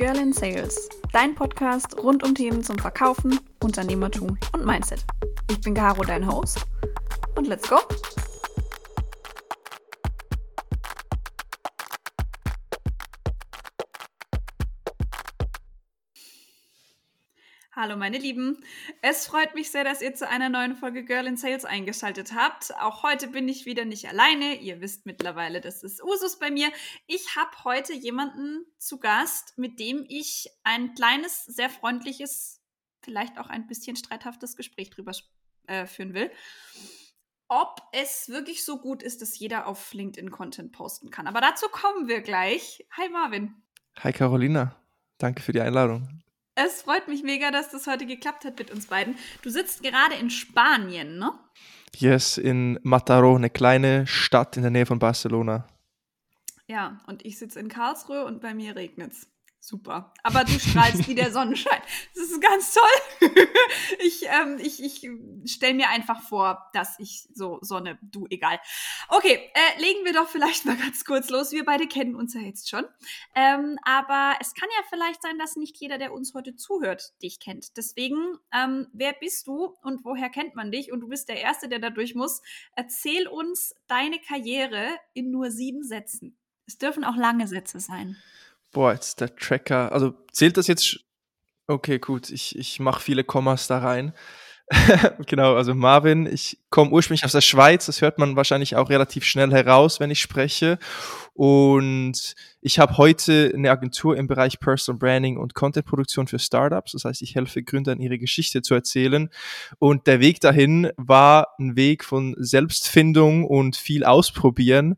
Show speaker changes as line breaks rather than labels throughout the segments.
Girl in Sales, dein Podcast rund um Themen zum Verkaufen, Unternehmertum und Mindset. Ich bin Caro, dein Host. Und let's go! Hallo meine Lieben, es freut mich sehr, dass ihr zu einer neuen Folge Girl in Sales eingeschaltet habt. Auch heute bin ich wieder nicht alleine. Ihr wisst mittlerweile, das ist Usus bei mir. Ich habe heute jemanden zu Gast, mit dem ich ein kleines, sehr freundliches, vielleicht auch ein bisschen streithaftes Gespräch drüber äh, führen will. Ob es wirklich so gut ist, dass jeder auf LinkedIn Content posten kann. Aber dazu kommen wir gleich. Hi Marvin.
Hi Carolina. Danke für die Einladung.
Es freut mich mega, dass das heute geklappt hat mit uns beiden. Du sitzt gerade in Spanien, ne?
Yes, in Mataró, eine kleine Stadt in der Nähe von Barcelona.
Ja, und ich sitze in Karlsruhe und bei mir regnet's. Super. Aber du strahlst wie der Sonnenschein. Das ist ganz toll. ich ähm, ich, ich stelle mir einfach vor, dass ich so Sonne, du, egal. Okay, äh, legen wir doch vielleicht mal ganz kurz los. Wir beide kennen uns ja jetzt schon. Ähm, aber es kann ja vielleicht sein, dass nicht jeder, der uns heute zuhört, dich kennt. Deswegen, ähm, wer bist du und woher kennt man dich? Und du bist der Erste, der da durch muss. Erzähl uns deine Karriere in nur sieben Sätzen. Es dürfen auch lange Sätze sein.
Boah, jetzt der Tracker. Also zählt das jetzt? Okay, gut. Ich, ich mache viele Kommas da rein. genau, also Marvin, ich komme ursprünglich aus der Schweiz, das hört man wahrscheinlich auch relativ schnell heraus, wenn ich spreche. Und ich habe heute eine Agentur im Bereich Personal Branding und Contentproduktion für Startups. Das heißt, ich helfe Gründern, ihre Geschichte zu erzählen. Und der Weg dahin war ein Weg von Selbstfindung und viel Ausprobieren,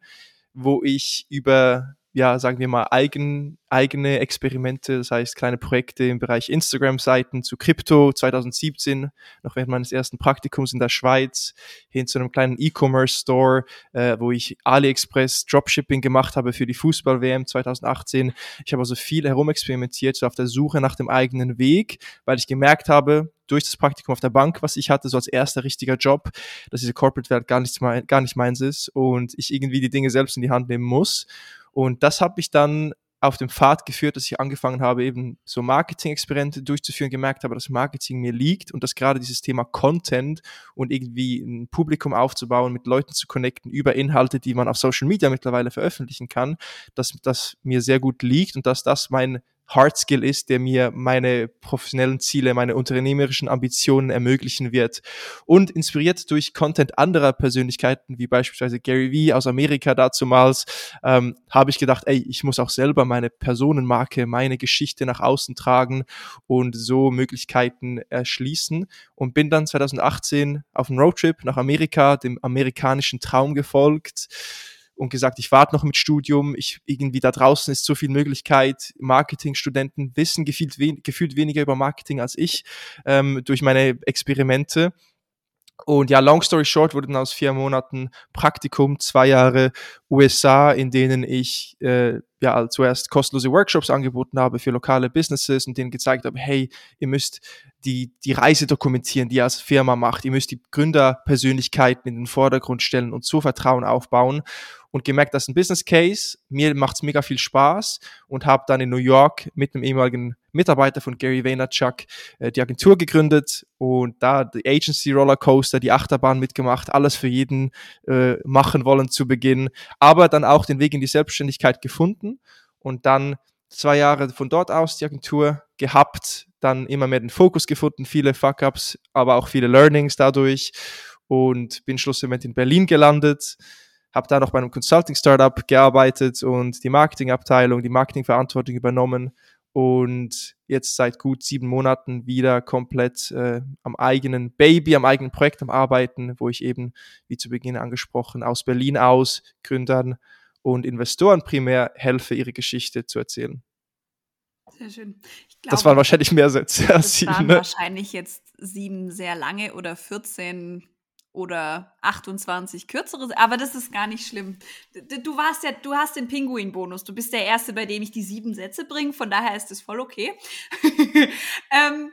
wo ich über ja, sagen wir mal, eigen, eigene Experimente, das heißt kleine Projekte im Bereich Instagram-Seiten zu Krypto 2017, noch während meines ersten Praktikums in der Schweiz, hin zu einem kleinen E-Commerce-Store, äh, wo ich AliExpress Dropshipping gemacht habe für die Fußball-WM 2018. Ich habe also viel herumexperimentiert, so auf der Suche nach dem eigenen Weg, weil ich gemerkt habe, durch das Praktikum auf der Bank, was ich hatte, so als erster richtiger Job, dass diese Corporate-Welt gar, nicht gar nicht meins ist und ich irgendwie die Dinge selbst in die Hand nehmen muss. Und das hat mich dann auf dem Pfad geführt, dass ich angefangen habe, eben so Marketing-Experimente durchzuführen, gemerkt habe, dass Marketing mir liegt und dass gerade dieses Thema Content und irgendwie ein Publikum aufzubauen, mit Leuten zu connecten über Inhalte, die man auf Social Media mittlerweile veröffentlichen kann, dass das mir sehr gut liegt und dass das mein Hard Skill ist, der mir meine professionellen Ziele, meine unternehmerischen Ambitionen ermöglichen wird. Und inspiriert durch Content anderer Persönlichkeiten, wie beispielsweise Gary Vee aus Amerika dazumals, ähm, habe ich gedacht, ey, ich muss auch selber meine Personenmarke, meine Geschichte nach außen tragen und so Möglichkeiten erschließen. Und bin dann 2018 auf einen Roadtrip nach Amerika, dem amerikanischen Traum gefolgt und gesagt, ich warte noch mit Studium, ich irgendwie da draußen ist so viel Möglichkeit, Marketingstudenten wissen gefühlt, wen, gefühlt weniger über Marketing als ich ähm, durch meine Experimente. Und ja, long story short wurde dann aus vier Monaten Praktikum, zwei Jahre USA, in denen ich äh, ja zuerst kostenlose Workshops angeboten habe für lokale Businesses und denen gezeigt habe, hey, ihr müsst die, die Reise dokumentieren, die ihr als Firma macht, ihr müsst die Gründerpersönlichkeiten in den Vordergrund stellen und so Vertrauen aufbauen und gemerkt, das ist ein Business Case, mir macht es mega viel Spaß und habe dann in New York mit einem ehemaligen Mitarbeiter von Gary Vaynerchuk äh, die Agentur gegründet und da die Agency Rollercoaster, die Achterbahn mitgemacht, alles für jeden äh, machen wollen zu Beginn, aber dann auch den Weg in die Selbstständigkeit gefunden und dann zwei Jahre von dort aus die Agentur gehabt, dann immer mehr den Fokus gefunden, viele Fuck-ups, aber auch viele Learnings dadurch und bin schlussendlich in Berlin gelandet habe da noch bei einem Consulting-Startup gearbeitet und die Marketingabteilung, die Marketingverantwortung übernommen und jetzt seit gut sieben Monaten wieder komplett äh, am eigenen Baby, am eigenen Projekt am Arbeiten, wo ich eben, wie zu Beginn angesprochen, aus Berlin aus Gründern und Investoren primär helfe, ihre Geschichte zu erzählen.
Sehr schön.
Glaube, das waren wahrscheinlich mehr Sätze
als sieben. Das waren ne? wahrscheinlich jetzt sieben sehr lange oder 14 oder 28 kürzere, aber das ist gar nicht schlimm. Du warst ja, du hast den Pinguin-Bonus. Du bist der Erste, bei dem ich die sieben Sätze bringe, von daher ist es voll okay. ähm,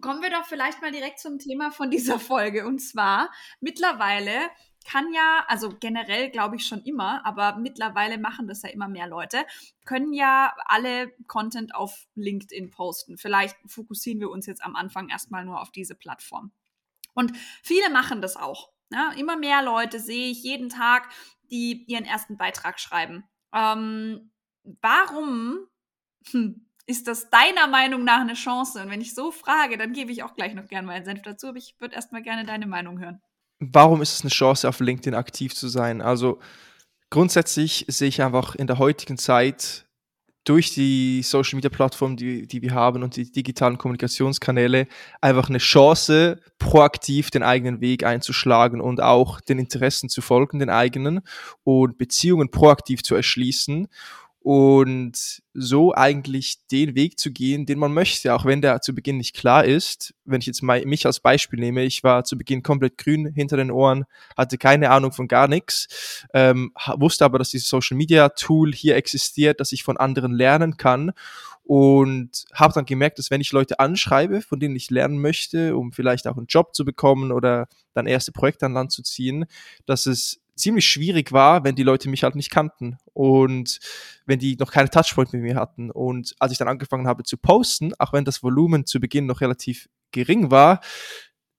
kommen wir doch vielleicht mal direkt zum Thema von dieser Folge. Und zwar, mittlerweile kann ja, also generell glaube ich schon immer, aber mittlerweile machen das ja immer mehr Leute, können ja alle Content auf LinkedIn posten. Vielleicht fokussieren wir uns jetzt am Anfang erstmal nur auf diese Plattform. Und viele machen das auch. Ja, immer mehr Leute sehe ich jeden Tag, die ihren ersten Beitrag schreiben. Ähm, warum ist das deiner Meinung nach eine Chance? Und wenn ich so frage, dann gebe ich auch gleich noch gerne meinen Senf dazu, aber ich würde erstmal gerne deine Meinung hören.
Warum ist es eine Chance, auf LinkedIn aktiv zu sein? Also grundsätzlich sehe ich einfach in der heutigen Zeit durch die Social Media Plattform, die, die wir haben und die digitalen Kommunikationskanäle einfach eine Chance, proaktiv den eigenen Weg einzuschlagen und auch den Interessen zu folgen, den eigenen und Beziehungen proaktiv zu erschließen und so eigentlich den Weg zu gehen, den man möchte, auch wenn der zu Beginn nicht klar ist. Wenn ich jetzt mich als Beispiel nehme, ich war zu Beginn komplett grün hinter den Ohren, hatte keine Ahnung von gar nichts, ähm, wusste aber, dass dieses Social Media Tool hier existiert, dass ich von anderen lernen kann und habe dann gemerkt, dass wenn ich Leute anschreibe, von denen ich lernen möchte, um vielleicht auch einen Job zu bekommen oder dann erste Projekte an Land zu ziehen, dass es ziemlich schwierig war, wenn die Leute mich halt nicht kannten und wenn die noch keine Touchpoint mit mir hatten. Und als ich dann angefangen habe zu posten, auch wenn das Volumen zu Beginn noch relativ gering war,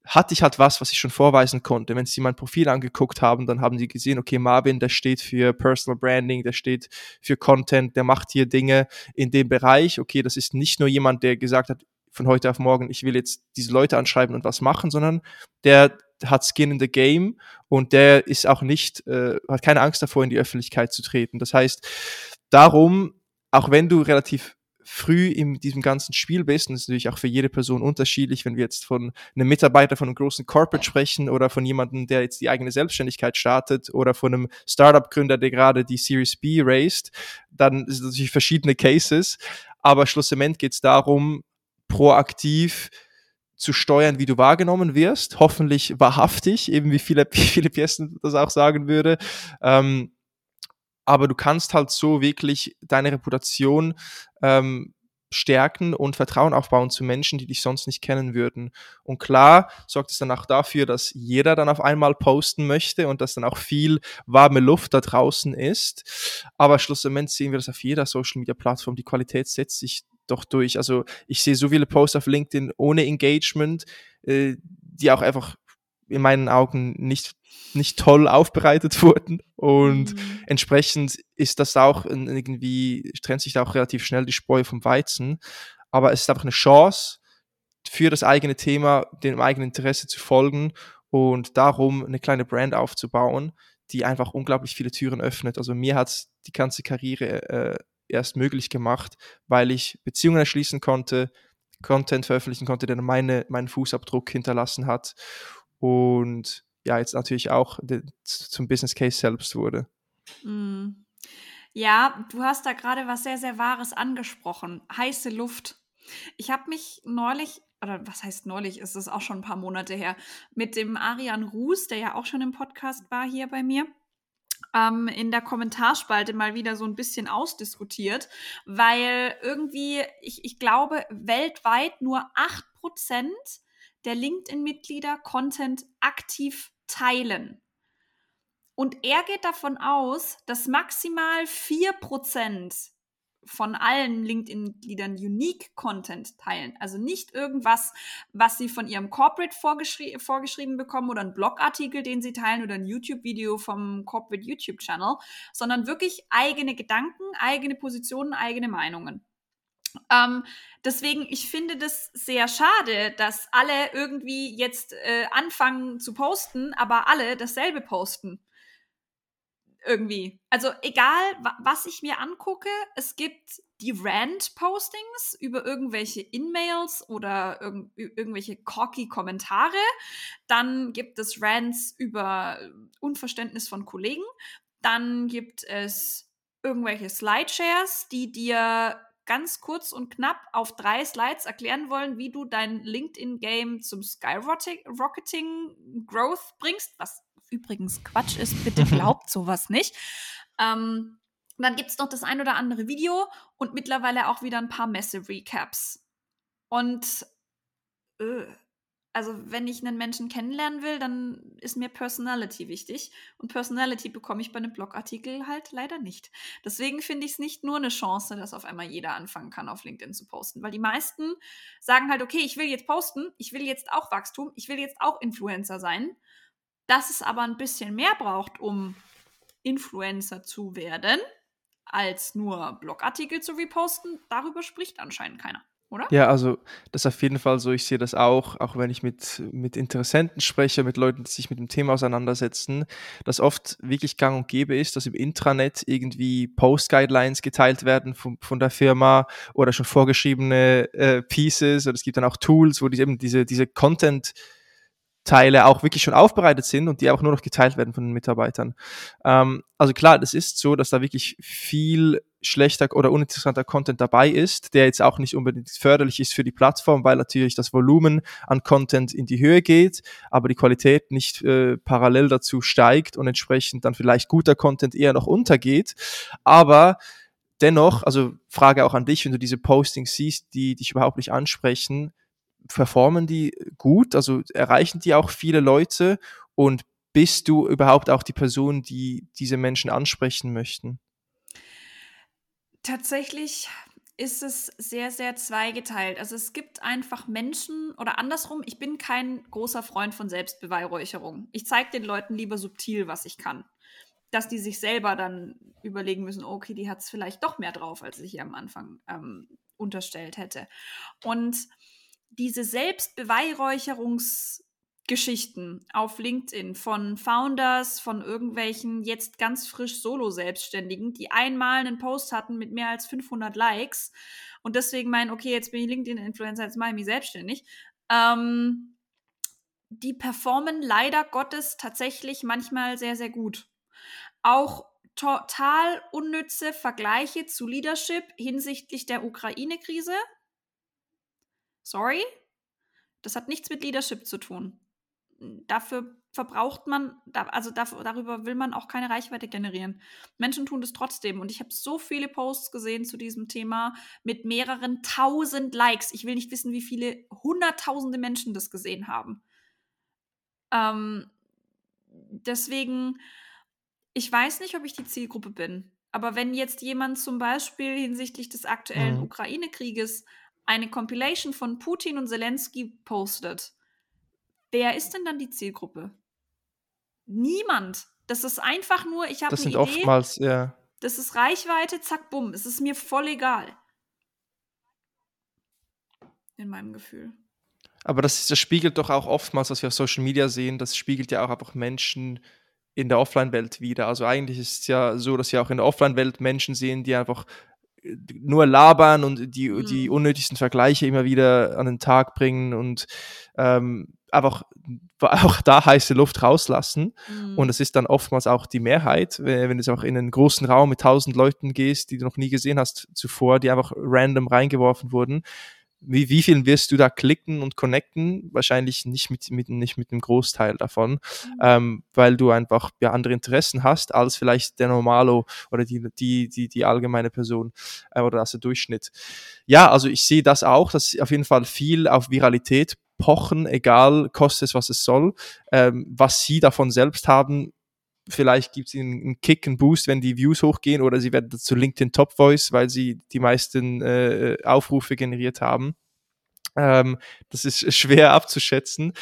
hatte ich halt was, was ich schon vorweisen konnte. Wenn sie mein Profil angeguckt haben, dann haben sie gesehen, okay, Marvin, der steht für Personal Branding, der steht für Content, der macht hier Dinge in dem Bereich. Okay, das ist nicht nur jemand, der gesagt hat, von heute auf morgen, ich will jetzt diese Leute anschreiben und was machen, sondern der hat Skin in the Game und der ist auch nicht, äh, hat keine Angst davor, in die Öffentlichkeit zu treten. Das heißt, darum, auch wenn du relativ früh in diesem ganzen Spiel bist, und das ist natürlich auch für jede Person unterschiedlich, wenn wir jetzt von einem Mitarbeiter von einem großen Corporate sprechen oder von jemandem, der jetzt die eigene Selbstständigkeit startet oder von einem Startup-Gründer, der gerade die Series B raised, dann sind es natürlich verschiedene Cases, aber schlussendlich geht es darum, proaktiv zu steuern, wie du wahrgenommen wirst. Hoffentlich wahrhaftig, eben wie wie viele Piesten das auch sagen würde. Ähm, aber du kannst halt so wirklich deine Reputation ähm, stärken und Vertrauen aufbauen zu Menschen, die dich sonst nicht kennen würden. Und klar sorgt es dann auch dafür, dass jeder dann auf einmal posten möchte und dass dann auch viel warme Luft da draußen ist. Aber schlussendlich sehen wir das auf jeder Social Media Plattform. Die Qualität setzt sich doch durch. Also ich sehe so viele Posts auf LinkedIn ohne Engagement, äh, die auch einfach in meinen Augen nicht, nicht toll aufbereitet wurden. Und mhm. entsprechend ist das auch irgendwie, trennt sich da auch relativ schnell die Spreu vom Weizen. Aber es ist einfach eine Chance für das eigene Thema, dem eigenen Interesse zu folgen und darum eine kleine Brand aufzubauen, die einfach unglaublich viele Türen öffnet. Also mir hat die ganze Karriere äh, erst möglich gemacht, weil ich Beziehungen erschließen konnte, Content veröffentlichen konnte, der meine, meinen Fußabdruck hinterlassen hat und ja, jetzt natürlich auch zum Business Case selbst wurde.
Mm. Ja, du hast da gerade was sehr, sehr Wahres angesprochen. Heiße Luft. Ich habe mich neulich, oder was heißt neulich, ist es auch schon ein paar Monate her, mit dem Arian Ruß, der ja auch schon im Podcast war hier bei mir, ähm, in der Kommentarspalte mal wieder so ein bisschen ausdiskutiert, weil irgendwie, ich, ich glaube, weltweit nur 8% der LinkedIn-Mitglieder Content aktiv teilen. Und er geht davon aus, dass maximal 4% von allen LinkedIn-Mitgliedern Unique Content teilen. Also nicht irgendwas, was sie von ihrem Corporate vorgeschri vorgeschrieben bekommen oder ein Blogartikel, den sie teilen oder ein YouTube-Video vom Corporate YouTube-Channel, sondern wirklich eigene Gedanken, eigene Positionen, eigene Meinungen. Ähm, deswegen, ich finde das sehr schade, dass alle irgendwie jetzt äh, anfangen zu posten, aber alle dasselbe posten irgendwie. Also egal, was ich mir angucke, es gibt die Rant-Postings über irgendwelche In-Mails oder irg irgendwelche cocky Kommentare. Dann gibt es Rants über Unverständnis von Kollegen. Dann gibt es irgendwelche Slideshares, die dir ganz kurz und knapp auf drei Slides erklären wollen, wie du dein LinkedIn-Game zum Skyrocketing Growth bringst, was übrigens Quatsch ist. Bitte glaubt sowas nicht. Ähm, dann gibt es noch das ein oder andere Video und mittlerweile auch wieder ein paar Messe-Recaps. Und äh, also wenn ich einen Menschen kennenlernen will, dann ist mir Personality wichtig. Und Personality bekomme ich bei einem Blogartikel halt leider nicht. Deswegen finde ich es nicht nur eine Chance, dass auf einmal jeder anfangen kann, auf LinkedIn zu posten. Weil die meisten sagen halt, okay, ich will jetzt posten, ich will jetzt auch Wachstum, ich will jetzt auch Influencer sein. Dass es aber ein bisschen mehr braucht, um Influencer zu werden, als nur Blogartikel zu reposten, darüber spricht anscheinend keiner oder?
Ja, also das ist auf jeden Fall so. Ich sehe das auch, auch wenn ich mit, mit Interessenten spreche, mit Leuten, die sich mit dem Thema auseinandersetzen, dass oft wirklich gang und gäbe ist, dass im Intranet irgendwie Post-Guidelines geteilt werden von, von der Firma oder schon vorgeschriebene äh, Pieces oder es gibt dann auch Tools, wo die eben diese, diese Content- Teile auch wirklich schon aufbereitet sind und die auch nur noch geteilt werden von den Mitarbeitern. Ähm, also klar, das ist so, dass da wirklich viel schlechter oder uninteressanter Content dabei ist, der jetzt auch nicht unbedingt förderlich ist für die Plattform, weil natürlich das Volumen an Content in die Höhe geht, aber die Qualität nicht äh, parallel dazu steigt und entsprechend dann vielleicht guter Content eher noch untergeht. Aber dennoch, also Frage auch an dich, wenn du diese Postings siehst, die dich überhaupt nicht ansprechen, performen die gut? Also erreichen die auch viele Leute und bist du überhaupt auch die Person, die diese Menschen ansprechen möchten?
Tatsächlich ist es sehr, sehr zweigeteilt. Also es gibt einfach Menschen oder andersrum, ich bin kein großer Freund von Selbstbeweihräucherung. Ich zeige den Leuten lieber subtil, was ich kann. Dass die sich selber dann überlegen müssen, okay, die hat es vielleicht doch mehr drauf, als ich hier am Anfang ähm, unterstellt hätte. Und diese Selbstbeweihräucherungs- Geschichten auf LinkedIn von Founders, von irgendwelchen jetzt ganz frisch Solo-Selbstständigen, die einmal einen Post hatten mit mehr als 500 Likes und deswegen meinen, okay, jetzt bin ich LinkedIn-Influencer, jetzt mache ich mich selbstständig. Ähm, die performen leider Gottes tatsächlich manchmal sehr, sehr gut. Auch total unnütze Vergleiche zu Leadership hinsichtlich der Ukraine-Krise. Sorry, das hat nichts mit Leadership zu tun dafür verbraucht man, also dafür, darüber will man auch keine Reichweite generieren. Menschen tun das trotzdem. Und ich habe so viele Posts gesehen zu diesem Thema mit mehreren tausend Likes. Ich will nicht wissen, wie viele hunderttausende Menschen das gesehen haben. Ähm, deswegen, ich weiß nicht, ob ich die Zielgruppe bin. Aber wenn jetzt jemand zum Beispiel hinsichtlich des aktuellen mhm. Ukraine-Krieges eine Compilation von Putin und Zelensky postet, Wer ist denn dann die Zielgruppe? Niemand. Das ist einfach nur, ich habe
eine Idee. Das sind oftmals, ja.
Das ist Reichweite, zack, bumm. Es ist mir voll egal. In meinem Gefühl.
Aber das, das spiegelt doch auch oftmals, was wir auf Social Media sehen, das spiegelt ja auch einfach Menschen in der Offline-Welt wieder. Also eigentlich ist es ja so, dass wir auch in der Offline-Welt Menschen sehen, die einfach nur labern und die, mhm. die unnötigsten Vergleiche immer wieder an den Tag bringen und ähm, einfach auch da heiße Luft rauslassen. Mhm. Und es ist dann oftmals auch die Mehrheit, wenn, wenn du auch in einen großen Raum mit tausend Leuten gehst, die du noch nie gesehen hast zuvor, die einfach random reingeworfen wurden, wie, wie viel wirst du da klicken und connecten? Wahrscheinlich nicht mit, mit, nicht mit einem Großteil davon, mhm. ähm, weil du einfach ja, andere Interessen hast als vielleicht der Normalo oder die, die, die, die allgemeine Person äh, oder als der Durchschnitt. Ja, also ich sehe das auch, dass auf jeden Fall viel auf Viralität pochen, egal, kostet es, was es soll. Ähm, was sie davon selbst haben, vielleicht gibt es ihnen einen Kick, einen Boost, wenn die Views hochgehen oder sie werden zu LinkedIn Top Voice, weil sie die meisten äh, Aufrufe generiert haben. Ähm, das ist schwer abzuschätzen.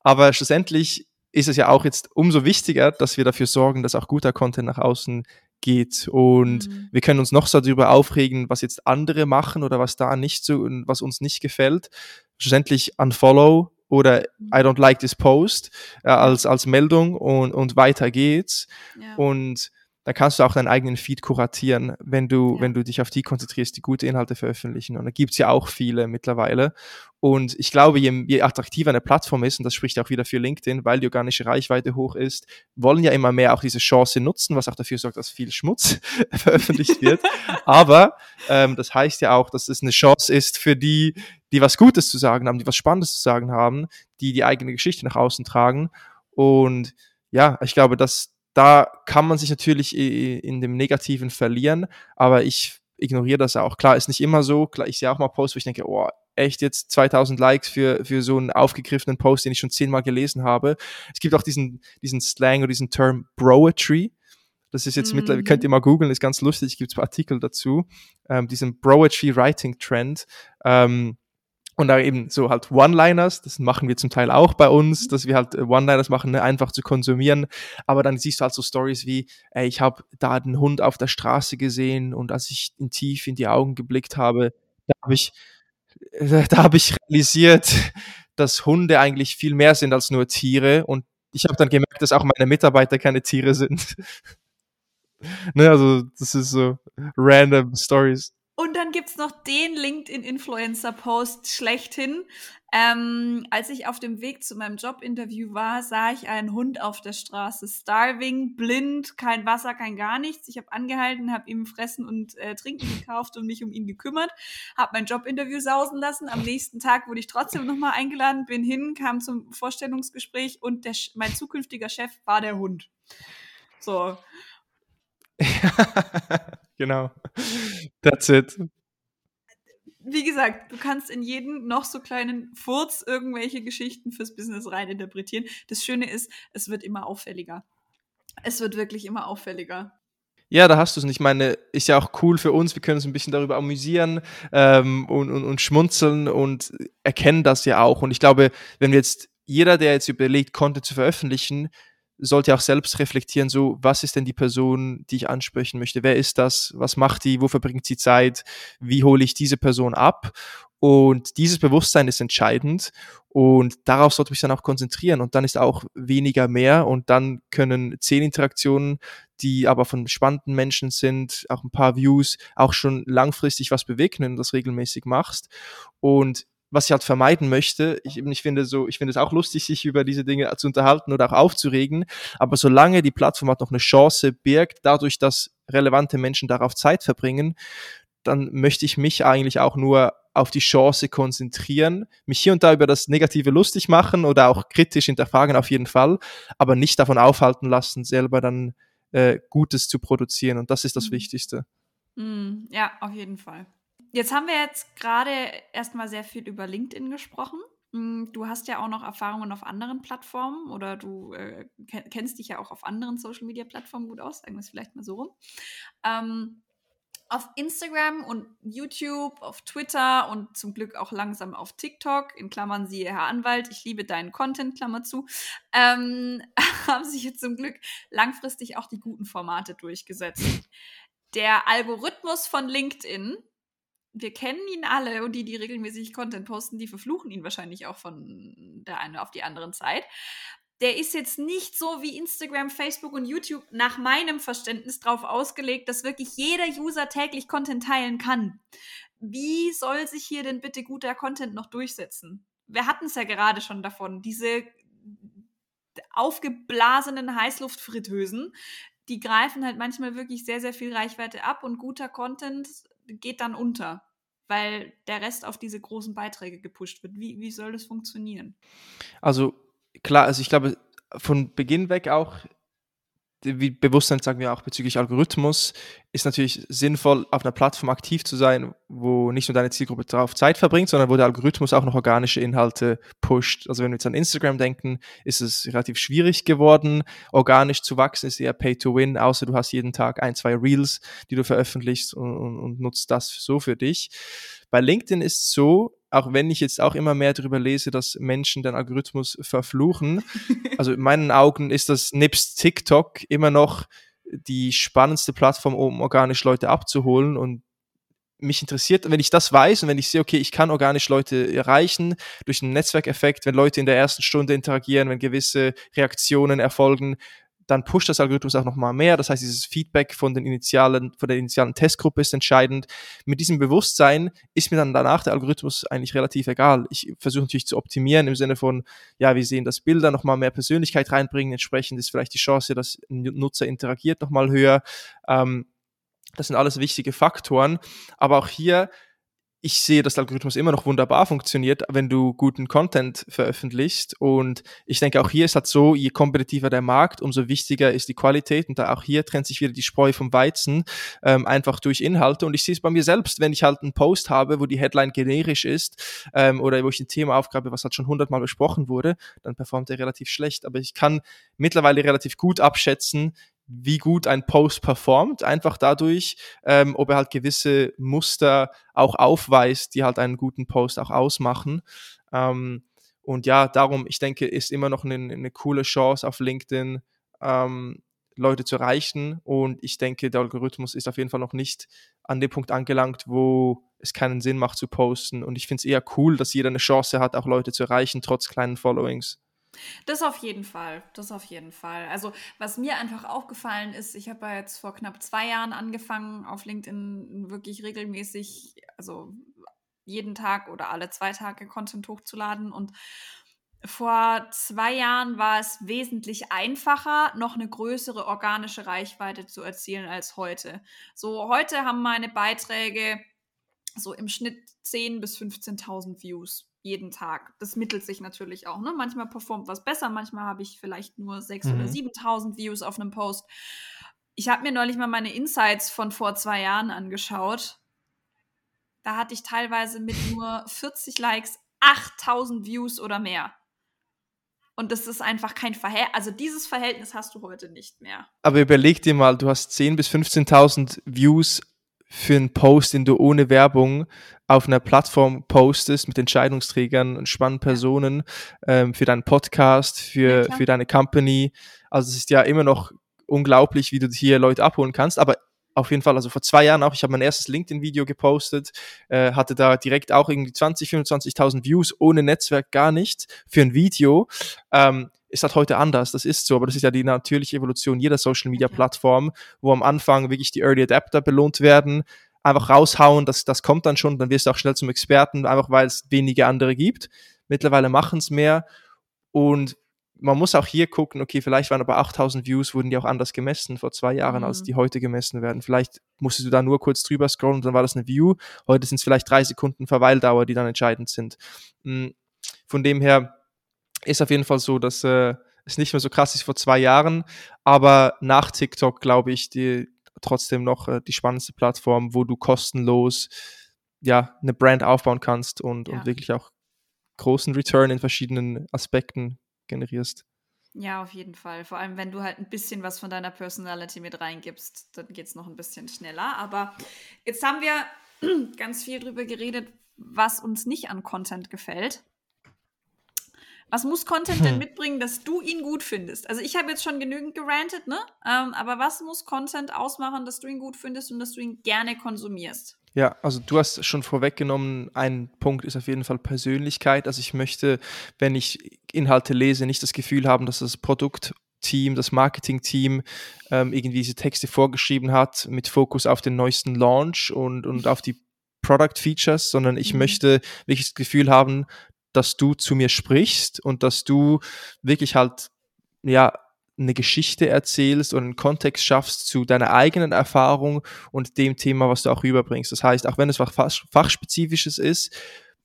Aber schlussendlich ist es ja auch jetzt umso wichtiger, dass wir dafür sorgen, dass auch guter Content nach außen geht. Und mhm. wir können uns noch so darüber aufregen, was jetzt andere machen oder was da nicht so, was uns nicht gefällt. Schlussendlich unfollow oder mhm. I don't like this post äh, als, als Meldung und, und weiter geht's. Ja. Und dann kannst du auch deinen eigenen Feed kuratieren, wenn du, ja. wenn du dich auf die konzentrierst, die gute Inhalte veröffentlichen. Und da gibt's ja auch viele mittlerweile. Und ich glaube, je, je attraktiver eine Plattform ist, und das spricht auch wieder für LinkedIn, weil die organische Reichweite hoch ist, wollen ja immer mehr auch diese Chance nutzen, was auch dafür sorgt, dass viel Schmutz veröffentlicht wird. Aber ähm, das heißt ja auch, dass es eine Chance ist für die, die was Gutes zu sagen haben, die was Spannendes zu sagen haben, die die eigene Geschichte nach außen tragen. Und ja, ich glaube, dass da kann man sich natürlich in dem Negativen verlieren, aber ich ignoriere das auch. Klar, ist nicht immer so. Klar, ich sehe auch mal Posts, wo ich denke, oh, echt jetzt 2000 Likes für, für so einen aufgegriffenen Post, den ich schon zehnmal gelesen habe. Es gibt auch diesen, diesen Slang oder diesen Term Broetry. Das ist jetzt mhm. mittlerweile, könnt ihr mal googeln, ist ganz lustig, gibt es Artikel dazu. Ähm, diesen Broetry Writing Trend. Ähm, und da eben so halt One-Liners, das machen wir zum Teil auch bei uns, mhm. dass wir halt äh, One-Liners machen, ne, einfach zu konsumieren. Aber dann siehst du halt so Stories wie, ey, ich habe da den Hund auf der Straße gesehen und als ich ihn tief in die Augen geblickt habe, da habe ich, äh, da habe ich realisiert, dass Hunde eigentlich viel mehr sind als nur Tiere. Und ich habe dann gemerkt, dass auch meine Mitarbeiter keine Tiere sind. ne, also das ist so random Stories.
Und dann gibt's noch den LinkedIn-Influencer-Post schlechthin. Ähm, als ich auf dem Weg zu meinem Jobinterview war, sah ich einen Hund auf der Straße, starving, blind, kein Wasser, kein gar nichts. Ich habe angehalten, habe ihm Fressen und äh, Trinken gekauft und mich um ihn gekümmert, habe mein Jobinterview sausen lassen. Am nächsten Tag wurde ich trotzdem nochmal eingeladen, bin hin, kam zum Vorstellungsgespräch und der, mein zukünftiger Chef war der Hund. So.
genau. That's it.
Wie gesagt, du kannst in jeden noch so kleinen Furz irgendwelche Geschichten fürs Business rein interpretieren. Das Schöne ist, es wird immer auffälliger. Es wird wirklich immer auffälliger.
Ja, da hast du es. Und ich meine, ist ja auch cool für uns. Wir können uns ein bisschen darüber amüsieren ähm, und, und, und schmunzeln und erkennen das ja auch. Und ich glaube, wenn wir jetzt jeder, der jetzt überlegt, Content zu veröffentlichen, sollte auch selbst reflektieren, so, was ist denn die Person, die ich ansprechen möchte? Wer ist das? Was macht die? Wo verbringt sie Zeit? Wie hole ich diese Person ab? Und dieses Bewusstsein ist entscheidend und darauf sollte ich dann auch konzentrieren und dann ist auch weniger mehr und dann können zehn Interaktionen, die aber von spannenden Menschen sind, auch ein paar Views, auch schon langfristig was bewegen, wenn du das regelmäßig machst. Und was ich halt vermeiden möchte. Ich, ich finde so, ich finde es auch lustig, sich über diese Dinge zu unterhalten oder auch aufzuregen. Aber solange die Plattform hat noch eine Chance birgt, dadurch, dass relevante Menschen darauf Zeit verbringen, dann möchte ich mich eigentlich auch nur auf die Chance konzentrieren, mich hier und da über das Negative lustig machen oder auch kritisch hinterfragen auf jeden Fall, aber nicht davon aufhalten lassen, selber dann äh, Gutes zu produzieren. Und das ist das mhm. Wichtigste.
Mm, ja, auf jeden Fall. Jetzt haben wir jetzt gerade erstmal sehr viel über LinkedIn gesprochen. Hm, du hast ja auch noch Erfahrungen auf anderen Plattformen oder du äh, kennst dich ja auch auf anderen Social Media Plattformen gut aus, sagen wir es vielleicht mal so rum. Ähm, auf Instagram und YouTube, auf Twitter und zum Glück auch langsam auf TikTok, in Klammern siehe Herr Anwalt, ich liebe deinen Content, Klammer zu, ähm, haben sich jetzt zum Glück langfristig auch die guten Formate durchgesetzt. Der Algorithmus von LinkedIn wir kennen ihn alle und die, die regelmäßig Content posten, die verfluchen ihn wahrscheinlich auch von der einen auf die andere Zeit. Der ist jetzt nicht so wie Instagram, Facebook und YouTube nach meinem Verständnis darauf ausgelegt, dass wirklich jeder User täglich Content teilen kann. Wie soll sich hier denn bitte guter Content noch durchsetzen? Wir hatten es ja gerade schon davon, diese aufgeblasenen Heißluftfritteusen, die greifen halt manchmal wirklich sehr, sehr viel Reichweite ab und guter Content geht dann unter, weil der Rest auf diese großen Beiträge gepusht wird. Wie, wie soll das funktionieren?
Also klar, also ich glaube, von Beginn weg auch wie Bewusstsein, sagen wir auch bezüglich Algorithmus, ist natürlich sinnvoll, auf einer Plattform aktiv zu sein, wo nicht nur deine Zielgruppe darauf Zeit verbringt, sondern wo der Algorithmus auch noch organische Inhalte pusht. Also wenn wir jetzt an Instagram denken, ist es relativ schwierig geworden, organisch zu wachsen, ist eher Pay to Win, außer du hast jeden Tag ein, zwei Reels, die du veröffentlichst und, und, und nutzt das so für dich. Bei LinkedIn ist es so, auch wenn ich jetzt auch immer mehr darüber lese, dass Menschen den Algorithmus verfluchen. Also in meinen Augen ist das nebst TikTok immer noch die spannendste Plattform, um organisch Leute abzuholen und mich interessiert, wenn ich das weiß und wenn ich sehe, okay, ich kann organisch Leute erreichen durch einen Netzwerkeffekt, wenn Leute in der ersten Stunde interagieren, wenn gewisse Reaktionen erfolgen, dann pusht das Algorithmus auch nochmal mehr. Das heißt, dieses Feedback von den initialen, von der initialen Testgruppe ist entscheidend. Mit diesem Bewusstsein ist mir dann danach der Algorithmus eigentlich relativ egal. Ich versuche natürlich zu optimieren im Sinne von, ja, wir sehen, dass Bilder nochmal mehr Persönlichkeit reinbringen. Entsprechend ist vielleicht die Chance, dass ein Nutzer interagiert, nochmal höher. Ähm, das sind alles wichtige Faktoren. Aber auch hier ich sehe, dass der Algorithmus immer noch wunderbar funktioniert, wenn du guten Content veröffentlichst. Und ich denke, auch hier ist halt so, je kompetitiver der Markt, umso wichtiger ist die Qualität. Und da auch hier trennt sich wieder die Spreu vom Weizen, ähm, einfach durch Inhalte. Und ich sehe es bei mir selbst, wenn ich halt einen Post habe, wo die Headline generisch ist ähm, oder wo ich ein Thema aufgrabe, was halt schon hundertmal besprochen wurde, dann performt er relativ schlecht. Aber ich kann mittlerweile relativ gut abschätzen, wie gut ein Post performt, einfach dadurch, ähm, ob er halt gewisse Muster auch aufweist, die halt einen guten Post auch ausmachen. Ähm, und ja, darum, ich denke, ist immer noch eine, eine coole Chance auf LinkedIn, ähm, Leute zu erreichen. Und ich denke, der Algorithmus ist auf jeden Fall noch nicht an dem Punkt angelangt, wo es keinen Sinn macht zu posten. Und ich finde es eher cool, dass jeder eine Chance hat, auch Leute zu erreichen, trotz kleinen Followings.
Das auf jeden Fall, das auf jeden Fall. Also was mir einfach aufgefallen ist, ich habe ja jetzt vor knapp zwei Jahren angefangen, auf LinkedIn wirklich regelmäßig, also jeden Tag oder alle zwei Tage Content hochzuladen und vor zwei Jahren war es wesentlich einfacher, noch eine größere organische Reichweite zu erzielen als heute. So, heute haben meine Beiträge so im Schnitt 10.000 bis 15.000 Views jeden Tag. Das mittelt sich natürlich auch. Ne? Manchmal performt was besser, manchmal habe ich vielleicht nur 6.000 mhm. oder 7.000 Views auf einem Post. Ich habe mir neulich mal meine Insights von vor zwei Jahren angeschaut. Da hatte ich teilweise mit nur 40 Likes 8000 Views oder mehr. Und das ist einfach kein Verhältnis. Also dieses Verhältnis hast du heute nicht mehr.
Aber überleg dir mal, du hast 10.000 bis 15.000 Views für einen Post, den du ohne Werbung auf einer Plattform postest mit Entscheidungsträgern und spannenden Personen ähm, für deinen Podcast, für, ja, für deine Company. Also es ist ja immer noch unglaublich, wie du hier Leute abholen kannst. Aber auf jeden Fall, also vor zwei Jahren auch, ich habe mein erstes LinkedIn-Video gepostet, äh, hatte da direkt auch irgendwie 20, 25.000 Views ohne Netzwerk gar nicht für ein Video. Ähm, ist halt heute anders, das ist so, aber das ist ja die natürliche Evolution jeder Social Media Plattform, wo am Anfang wirklich die Early Adapter belohnt werden, einfach raushauen, das, das kommt dann schon, dann wirst du auch schnell zum Experten, einfach weil es wenige andere gibt. Mittlerweile machen es mehr und man muss auch hier gucken, okay, vielleicht waren aber 8000 Views, wurden die auch anders gemessen vor zwei Jahren, mhm. als die heute gemessen werden. Vielleicht musstest du da nur kurz drüber scrollen und dann war das eine View. Heute sind es vielleicht drei Sekunden Verweildauer, die dann entscheidend sind. Mm, von dem her, ist auf jeden Fall so, dass äh, es nicht mehr so krass ist vor zwei Jahren, aber nach TikTok glaube ich, die trotzdem noch äh, die spannendste Plattform, wo du kostenlos ja eine Brand aufbauen kannst und, ja. und wirklich auch großen Return in verschiedenen Aspekten generierst.
Ja, auf jeden Fall. Vor allem, wenn du halt ein bisschen was von deiner Personality mit reingibst, dann geht es noch ein bisschen schneller. Aber jetzt haben wir ganz viel drüber geredet, was uns nicht an Content gefällt. Was muss Content denn hm. mitbringen, dass du ihn gut findest? Also ich habe jetzt schon genügend gerantet, ne? Ähm, aber was muss Content ausmachen, dass du ihn gut findest und dass du ihn gerne konsumierst?
Ja, also du hast schon vorweggenommen, ein Punkt ist auf jeden Fall Persönlichkeit. Also ich möchte, wenn ich Inhalte lese, nicht das Gefühl haben, dass das Produktteam, das Marketingteam ähm, irgendwie diese Texte vorgeschrieben hat mit Fokus auf den neuesten Launch und, und auf die Product Features, sondern ich mhm. möchte wirklich das Gefühl haben, dass du zu mir sprichst und dass du wirklich halt, ja, eine Geschichte erzählst und einen Kontext schaffst zu deiner eigenen Erfahrung und dem Thema, was du auch rüberbringst. Das heißt, auch wenn es was fachspezifisches ist,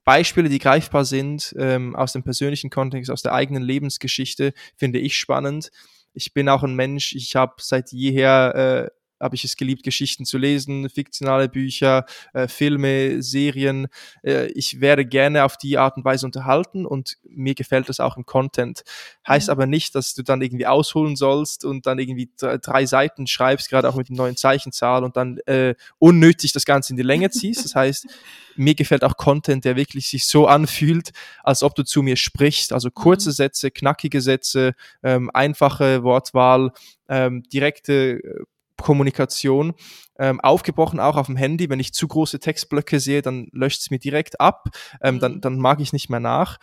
Beispiele, die greifbar sind ähm, aus dem persönlichen Kontext, aus der eigenen Lebensgeschichte, finde ich spannend. Ich bin auch ein Mensch, ich habe seit jeher äh, habe ich es geliebt, Geschichten zu lesen, fiktionale Bücher, äh, Filme, Serien. Äh, ich werde gerne auf die Art und Weise unterhalten und mir gefällt das auch im Content. Heißt mhm. aber nicht, dass du dann irgendwie ausholen sollst und dann irgendwie drei Seiten schreibst, gerade auch mit einer neuen Zeichenzahl und dann äh, unnötig das Ganze in die Länge ziehst. Das heißt, mir gefällt auch Content, der wirklich sich so anfühlt, als ob du zu mir sprichst. Also kurze mhm. Sätze, knackige Sätze, ähm, einfache Wortwahl, ähm, direkte äh, Kommunikation. Ähm, aufgebrochen auch auf dem Handy. Wenn ich zu große Textblöcke sehe, dann löscht es mir direkt ab. Ähm, dann, mhm. dann mag ich nicht mehr nach.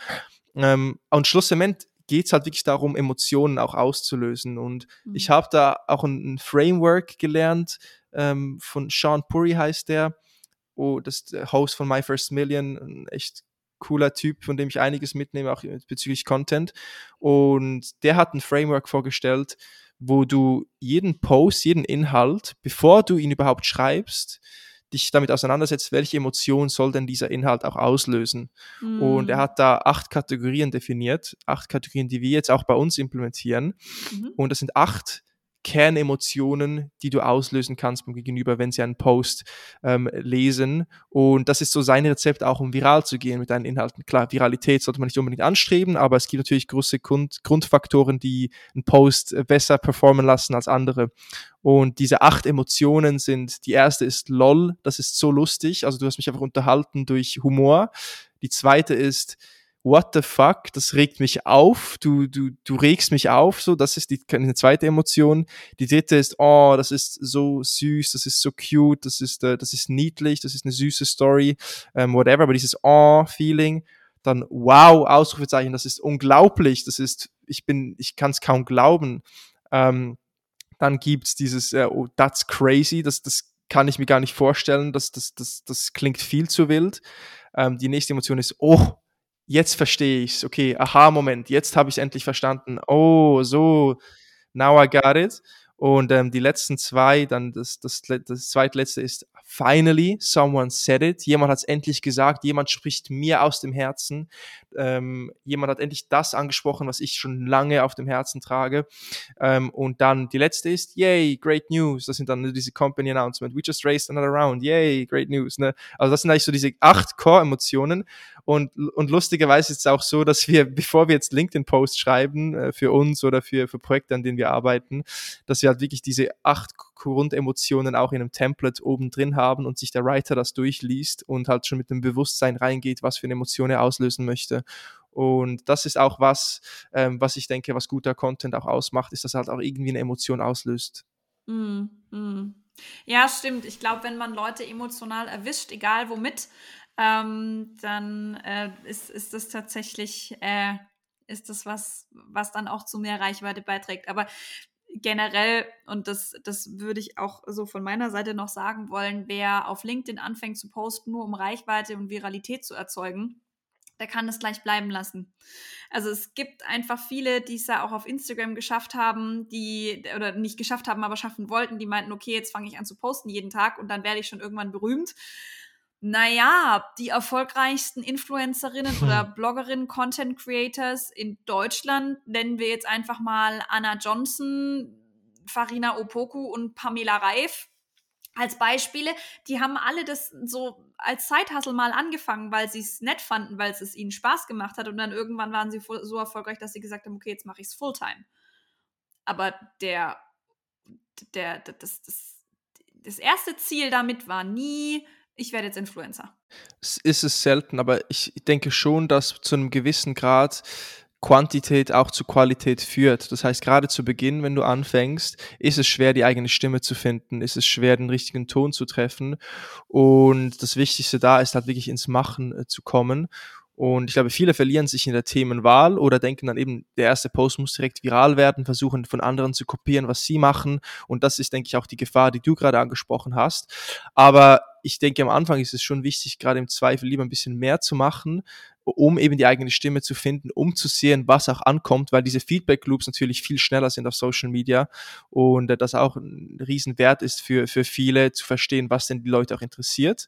Ähm, und schlussendlich geht es halt wirklich darum, Emotionen auch auszulösen. Und mhm. ich habe da auch ein, ein Framework gelernt, ähm, von Sean Puri heißt der, oh, das ist der Host von My First Million, ein echt cooler Typ, von dem ich einiges mitnehme, auch bezüglich Content. Und der hat ein Framework vorgestellt, wo du jeden Post, jeden Inhalt, bevor du ihn überhaupt schreibst, dich damit auseinandersetzt, welche Emotion soll denn dieser Inhalt auch auslösen. Mhm. Und er
Mm.
hat da acht Kategorien definiert, acht Kategorien, die wir jetzt auch bei uns implementieren.
Mhm.
Und das sind acht Kernemotionen, die du auslösen kannst beim Gegenüber, wenn sie einen Post ähm, lesen. Und das ist so sein Rezept auch, um viral zu gehen mit deinen Inhalten. Klar, Viralität sollte man nicht unbedingt anstreben, aber es gibt natürlich große Grund Grundfaktoren, die einen Post äh, besser performen lassen als andere. Und diese acht Emotionen sind, die erste ist LOL, das ist so lustig, also du hast mich einfach unterhalten durch Humor. Die zweite ist what the fuck, das regt mich auf, du, du, du regst mich auf, so, das ist die, eine zweite Emotion. Die dritte ist, oh, das ist so süß, das ist so cute, das ist, äh, das ist niedlich, das ist eine süße Story, ähm, whatever, aber dieses oh-Feeling, dann wow, Ausrufezeichen, das ist unglaublich, das ist, ich bin, ich kann es kaum glauben. Ähm, dann gibt's dieses, äh, oh, that's crazy, das, das kann ich mir gar nicht vorstellen, das, das, das, das klingt viel zu wild. Ähm, die nächste Emotion ist, oh, jetzt verstehe ich's. Okay, aha-Moment, jetzt habe ich es endlich verstanden. Oh, so, now I got it. Und ähm, die letzten zwei, dann das, das, das zweitletzte ist finally, someone said it. Jemand hat es endlich gesagt, jemand spricht mir aus dem Herzen. Ähm, jemand hat endlich das angesprochen, was ich schon lange auf dem Herzen trage. Ähm, und dann die letzte ist, yay, great news. Das sind dann diese Company Announcement. We just raised another round. Yay, great news. Ne? Also das sind eigentlich so diese acht Core-Emotionen. Und, und lustigerweise ist es auch so, dass wir, bevor wir jetzt LinkedIn-Posts schreiben, äh, für uns oder für, für Projekte, an denen wir arbeiten, dass wir halt wirklich diese acht Grundemotionen auch in einem Template oben drin haben und sich der Writer das durchliest und halt schon mit dem Bewusstsein reingeht, was für eine Emotion er auslösen möchte. Und das ist auch was, ähm, was ich denke, was guter Content auch ausmacht, ist, dass er halt auch irgendwie eine Emotion auslöst.
Mm, mm. Ja, stimmt. Ich glaube, wenn man Leute emotional erwischt, egal womit, ähm, dann äh, ist, ist das tatsächlich, äh, ist das was, was dann auch zu mehr Reichweite beiträgt. Aber generell, und das, das würde ich auch so von meiner Seite noch sagen wollen, wer auf LinkedIn anfängt zu posten, nur um Reichweite und Viralität zu erzeugen, der kann es gleich bleiben lassen. Also es gibt einfach viele, die es ja auch auf Instagram geschafft haben, die, oder nicht geschafft haben, aber schaffen wollten, die meinten, okay, jetzt fange ich an zu posten jeden Tag und dann werde ich schon irgendwann berühmt. Naja, die erfolgreichsten Influencerinnen oder Bloggerinnen, Content Creators in Deutschland nennen wir jetzt einfach mal Anna Johnson, Farina Opoku und Pamela Reif als Beispiele. Die haben alle das so als Zeithassel mal angefangen, weil sie es nett fanden, weil es ihnen Spaß gemacht hat und dann irgendwann waren sie so erfolgreich, dass sie gesagt haben, okay, jetzt mache ich es Fulltime. Aber der, der, das, das, das erste Ziel damit war nie, ich werde jetzt Influencer.
Es ist es selten, aber ich denke schon, dass zu einem gewissen Grad Quantität auch zu Qualität führt. Das heißt, gerade zu Beginn, wenn du anfängst, ist es schwer, die eigene Stimme zu finden, ist es schwer, den richtigen Ton zu treffen. Und das Wichtigste da ist halt wirklich ins Machen äh, zu kommen. Und ich glaube, viele verlieren sich in der Themenwahl oder denken dann eben, der erste Post muss direkt viral werden, versuchen von anderen zu kopieren, was sie machen. Und das ist, denke ich, auch die Gefahr, die du gerade angesprochen hast. Aber ich denke, am Anfang ist es schon wichtig, gerade im Zweifel lieber ein bisschen mehr zu machen, um eben die eigene Stimme zu finden, um zu sehen, was auch ankommt, weil diese Feedback-Loops natürlich viel schneller sind auf Social Media und äh, das auch ein Riesenwert ist für, für viele, zu verstehen, was denn die Leute auch interessiert.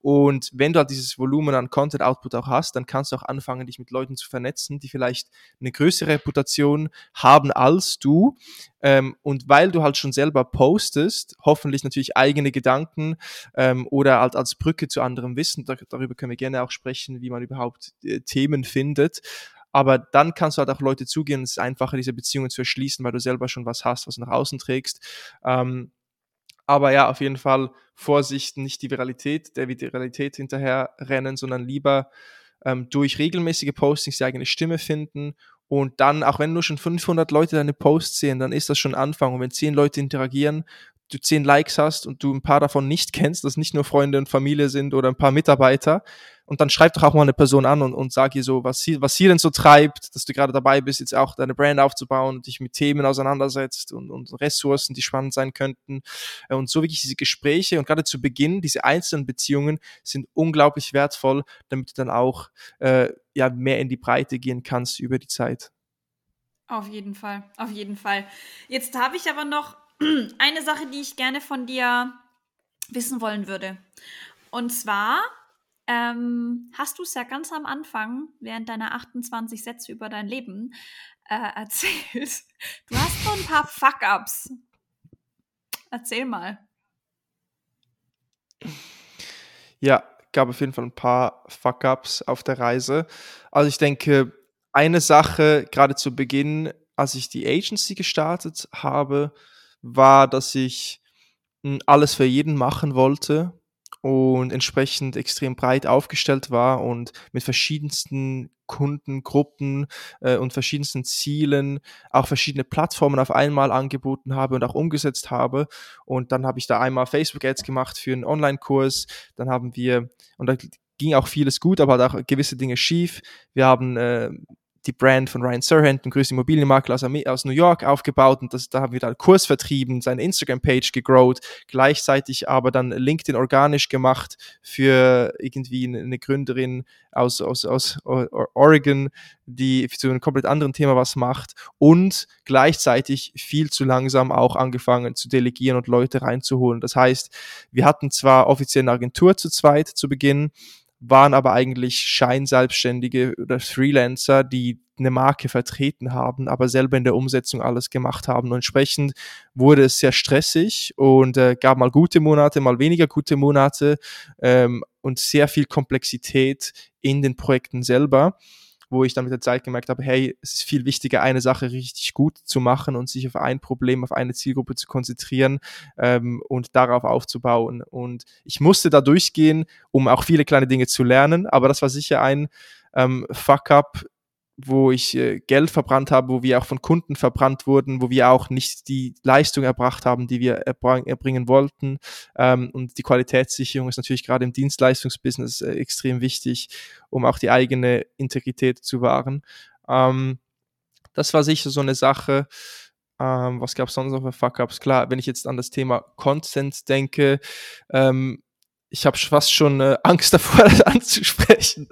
Und wenn du halt dieses Volumen an Content-Output auch hast, dann kannst du auch anfangen, dich mit Leuten zu vernetzen, die vielleicht eine größere Reputation haben als du. Ähm, und weil du halt schon selber postest, hoffentlich natürlich eigene Gedanken ähm, oder halt als Brücke zu anderem Wissen, da, darüber können wir gerne auch sprechen, wie man überhaupt Themen findet. Aber dann kannst du halt auch Leute zugehen, es ist einfacher, diese Beziehungen zu erschließen, weil du selber schon was hast, was du nach außen trägst. Ähm, aber ja, auf jeden Fall Vorsicht, nicht die Viralität, der Viralität hinterher rennen, sondern lieber ähm, durch regelmäßige Postings die eigene Stimme finden und dann, auch wenn nur schon 500 Leute deine Posts sehen, dann ist das schon Anfang. Und wenn 10 Leute interagieren, du 10 Likes hast und du ein paar davon nicht kennst, dass nicht nur Freunde und Familie sind oder ein paar Mitarbeiter, und dann schreib doch auch mal eine Person an und, und sag ihr so, was sie, was sie denn so treibt, dass du gerade dabei bist, jetzt auch deine Brand aufzubauen und dich mit Themen auseinandersetzt und, und Ressourcen, die spannend sein könnten. Und so wirklich diese Gespräche und gerade zu Beginn, diese einzelnen Beziehungen sind unglaublich wertvoll, damit du dann auch äh, ja, mehr in die Breite gehen kannst über die Zeit.
Auf jeden Fall, auf jeden Fall. Jetzt habe ich aber noch eine Sache, die ich gerne von dir wissen wollen würde. Und zwar ähm, hast du es ja ganz am Anfang, während deiner 28 Sätze über dein Leben, äh, erzählt. Du hast so ein paar Fuck-Ups. Erzähl mal.
Ja, gab auf jeden Fall ein paar Fuck-Ups auf der Reise. Also ich denke, eine Sache gerade zu Beginn, als ich die Agency gestartet habe, war, dass ich hm, alles für jeden machen wollte und entsprechend extrem breit aufgestellt war und mit verschiedensten Kundengruppen äh, und verschiedensten Zielen auch verschiedene Plattformen auf einmal angeboten habe und auch umgesetzt habe. Und dann habe ich da einmal Facebook-Ads gemacht für einen Online-Kurs. Dann haben wir, und da ging auch vieles gut, aber auch gewisse Dinge schief. Wir haben äh, die Brand von Ryan Serhant, dem größten Immobilienmakler aus, aus New York, aufgebaut und das, da haben wir dann Kurs vertrieben, seine Instagram-Page gegrowt, gleichzeitig aber dann LinkedIn organisch gemacht für irgendwie eine Gründerin aus, aus, aus Oregon, die zu einem komplett anderen Thema was macht und gleichzeitig viel zu langsam auch angefangen zu delegieren und Leute reinzuholen. Das heißt, wir hatten zwar offiziell eine Agentur zu zweit zu Beginn, waren aber eigentlich Scheinselbstständige oder Freelancer, die eine Marke vertreten haben, aber selber in der Umsetzung alles gemacht haben. Und entsprechend wurde es sehr stressig und äh, gab mal gute Monate, mal weniger gute Monate ähm, und sehr viel Komplexität in den Projekten selber wo ich dann mit der Zeit gemerkt habe, hey, es ist viel wichtiger, eine Sache richtig gut zu machen und sich auf ein Problem, auf eine Zielgruppe zu konzentrieren ähm, und darauf aufzubauen. Und ich musste da durchgehen, um auch viele kleine Dinge zu lernen, aber das war sicher ein ähm, Fuck-up, wo ich äh, Geld verbrannt habe, wo wir auch von Kunden verbrannt wurden, wo wir auch nicht die Leistung erbracht haben, die wir erbringen wollten. Ähm, und die Qualitätssicherung ist natürlich gerade im Dienstleistungsbusiness äh, extrem wichtig, um auch die eigene Integrität zu wahren. Ähm, das war sicher so eine Sache. Ähm, was gab es sonst noch für Fuck-Ups? Klar, wenn ich jetzt an das Thema Content denke, ähm, ich habe fast schon äh, Angst davor, das anzusprechen.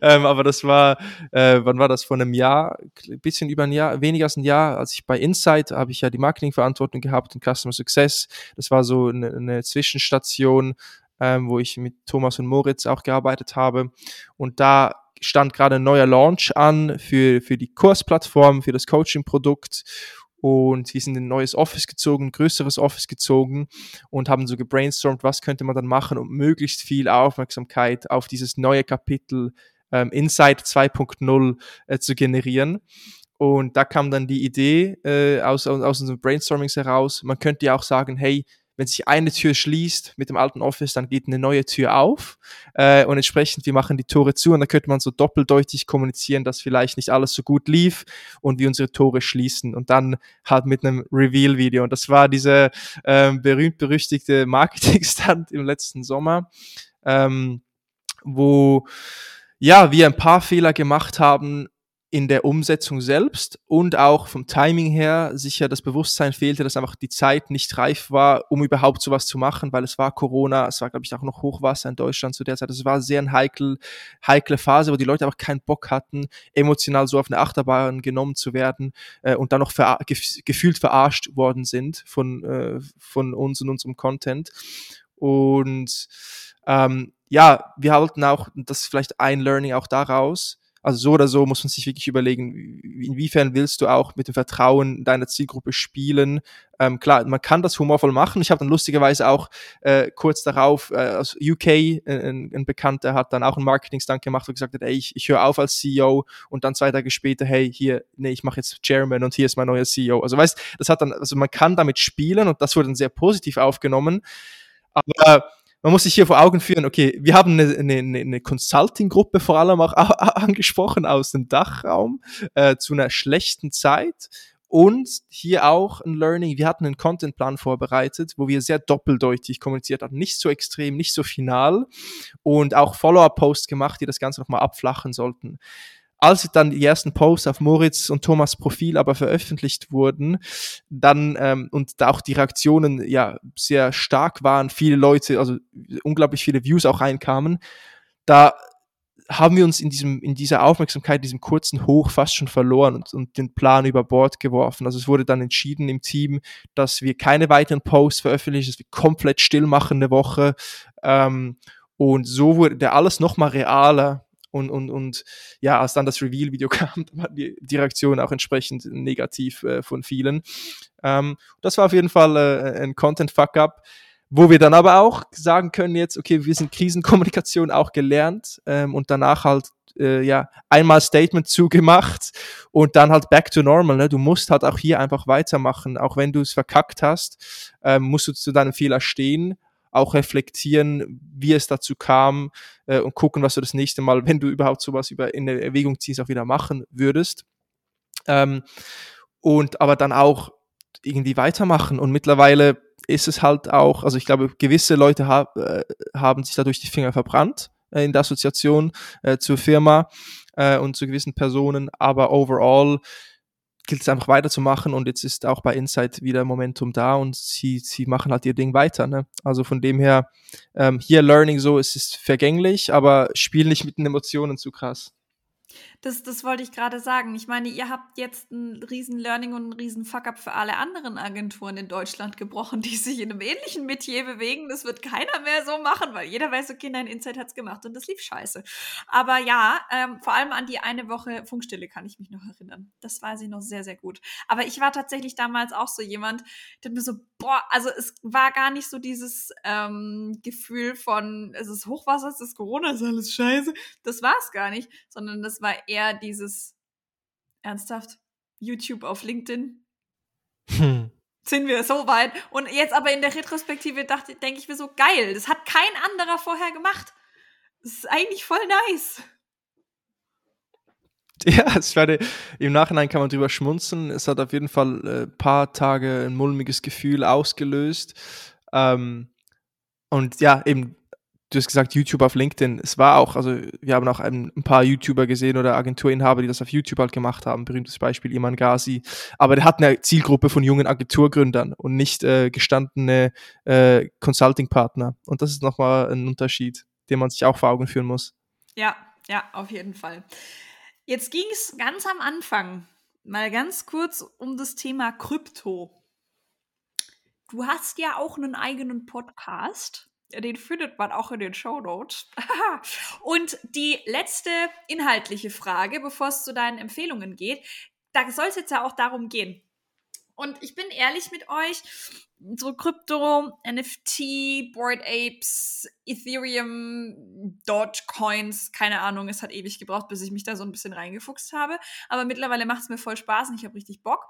ähm, aber das war, äh, wann war das? Vor einem Jahr, bisschen über ein Jahr, weniger als ein Jahr, als ich bei Insight habe ich ja die Marketingverantwortung gehabt und Customer Success. Das war so eine, eine Zwischenstation, ähm, wo ich mit Thomas und Moritz auch gearbeitet habe. Und da stand gerade ein neuer Launch an für, für die Kursplattform, für das Coaching-Produkt und wir sind in ein neues Office gezogen, ein größeres Office gezogen und haben so gebrainstormt, was könnte man dann machen, um möglichst viel Aufmerksamkeit auf dieses neue Kapitel ähm, Insight 2.0 äh, zu generieren. Und da kam dann die Idee äh, aus, aus unseren Brainstormings heraus, man könnte ja auch sagen, hey, wenn sich eine Tür schließt mit dem alten Office, dann geht eine neue Tür auf äh, und entsprechend, wir machen die Tore zu und da könnte man so doppeldeutig kommunizieren, dass vielleicht nicht alles so gut lief und wir unsere Tore schließen. Und dann halt mit einem Reveal-Video. Und das war diese ähm, berühmt-berüchtigte Marketing-Stand im letzten Sommer, ähm, wo ja, wir ein paar Fehler gemacht haben, in der Umsetzung selbst und auch vom Timing her sicher das Bewusstsein fehlte, dass einfach die Zeit nicht reif war, um überhaupt sowas zu machen, weil es war Corona, es war, glaube ich, auch noch Hochwasser in Deutschland zu der Zeit. Es war sehr eine heikel, heikle Phase, wo die Leute einfach keinen Bock hatten, emotional so auf eine Achterbahn genommen zu werden äh, und dann noch ver gef gefühlt verarscht worden sind von, äh, von uns und unserem Content. Und ähm, ja, wir halten auch, das ist vielleicht ein Learning auch daraus, also so oder so muss man sich wirklich überlegen, inwiefern willst du auch mit dem Vertrauen deiner Zielgruppe spielen. Ähm, klar, man kann das humorvoll machen. Ich habe dann lustigerweise auch äh, kurz darauf äh, aus UK äh, ein, ein, Bekannter hat dann auch einen Marketing-Stunt gemacht und gesagt hat, ey, ich, ich höre auf als CEO und dann zwei Tage später, hey, hier, nee, ich mache jetzt Chairman und hier ist mein neuer CEO. Also weißt, das hat dann, also man kann damit spielen und das wurde dann sehr positiv aufgenommen. Aber man muss sich hier vor Augen führen, okay, wir haben eine, eine, eine Consulting-Gruppe vor allem auch angesprochen aus dem Dachraum äh, zu einer schlechten Zeit. Und hier auch ein Learning. Wir hatten einen Contentplan vorbereitet, wo wir sehr doppeldeutig kommuniziert haben. Nicht so extrem, nicht so final. Und auch Follow-up-Posts gemacht, die das Ganze nochmal abflachen sollten als dann die ersten Posts auf Moritz und Thomas Profil aber veröffentlicht wurden, dann ähm, und da auch die Reaktionen ja sehr stark waren, viele Leute, also unglaublich viele Views auch reinkamen, da haben wir uns in diesem, in dieser Aufmerksamkeit, diesem kurzen Hoch fast schon verloren und, und den Plan über Bord geworfen. Also es wurde dann entschieden im Team, dass wir keine weiteren Posts veröffentlichen, dass wir komplett still machen eine Woche. Ähm, und so wurde der alles nochmal realer. Und, und, und ja, als dann das Reveal-Video kam, war die, die Reaktion auch entsprechend negativ äh, von vielen. Ähm, das war auf jeden Fall äh, ein Content-Fuck-Up wo wir dann aber auch sagen können jetzt, okay, wir sind Krisenkommunikation auch gelernt ähm, und danach halt äh, ja einmal Statement zugemacht und dann halt back to normal. Ne? Du musst halt auch hier einfach weitermachen, auch wenn du es verkackt hast, ähm, musst du zu deinem Fehler stehen, auch reflektieren, wie es dazu kam äh, und gucken, was du das nächste Mal, wenn du überhaupt sowas über in Erwägung ziehst, auch wieder machen würdest. Ähm, und aber dann auch irgendwie weitermachen und mittlerweile ist es halt auch, also ich glaube, gewisse Leute hab, äh, haben sich dadurch die Finger verbrannt äh, in der Assoziation äh, zur Firma äh, und zu gewissen Personen, aber overall gilt es einfach weiterzumachen und jetzt ist auch bei Insight wieder Momentum da und sie, sie machen halt ihr Ding weiter. Ne? Also von dem her, ähm, hier Learning so, es ist vergänglich, aber spiel nicht mit den Emotionen zu krass.
Das, das wollte ich gerade sagen. Ich meine, ihr habt jetzt ein riesen Learning und ein riesen Fuck-up für alle anderen Agenturen in Deutschland gebrochen, die sich in einem ähnlichen Metier bewegen. Das wird keiner mehr so machen, weil jeder weiß, okay, nein, Insight hat's gemacht und das lief scheiße. Aber ja, ähm, vor allem an die eine Woche Funkstille kann ich mich noch erinnern. Das weiß ich noch sehr, sehr gut. Aber ich war tatsächlich damals auch so jemand, der mir so, boah, also es war gar nicht so dieses ähm, Gefühl von, es ist Hochwasser, es ist Corona, es ist alles scheiße. Das war es gar nicht, sondern das war eher dieses ernsthaft YouTube auf LinkedIn. Hm. Sind wir so weit? Und jetzt aber in der Retrospektive dachte, denke ich mir so geil. Das hat kein anderer vorher gemacht. Das ist eigentlich voll nice.
Ja, es werde, im Nachhinein kann man drüber schmunzeln. Es hat auf jeden Fall ein äh, paar Tage ein mulmiges Gefühl ausgelöst. Ähm, und ja, eben du hast gesagt, YouTube auf LinkedIn. Es war auch, also wir haben auch ein, ein, paar YouTuber gesehen oder Agenturinhaber, die das auf YouTube halt gemacht haben. Berühmtes Beispiel Iman Ghazi. Aber der hat eine Zielgruppe von jungen Agenturgründern und nicht äh, gestandene äh, Consulting-Partner. Und das ist nochmal ein Unterschied, den man sich auch vor Augen führen muss.
Ja, ja, auf jeden Fall. Jetzt ging es ganz am Anfang mal ganz kurz um das Thema Krypto. Du hast ja auch einen eigenen Podcast den findet man auch in den Show Notes. Und die letzte inhaltliche Frage, bevor es zu deinen Empfehlungen geht, da soll es jetzt ja auch darum gehen. Und ich bin ehrlich mit euch, so Krypto, NFT, Board Apes, Ethereum, Dogecoins, keine Ahnung, es hat ewig gebraucht, bis ich mich da so ein bisschen reingefuchst habe. Aber mittlerweile macht es mir voll Spaß und ich habe richtig Bock.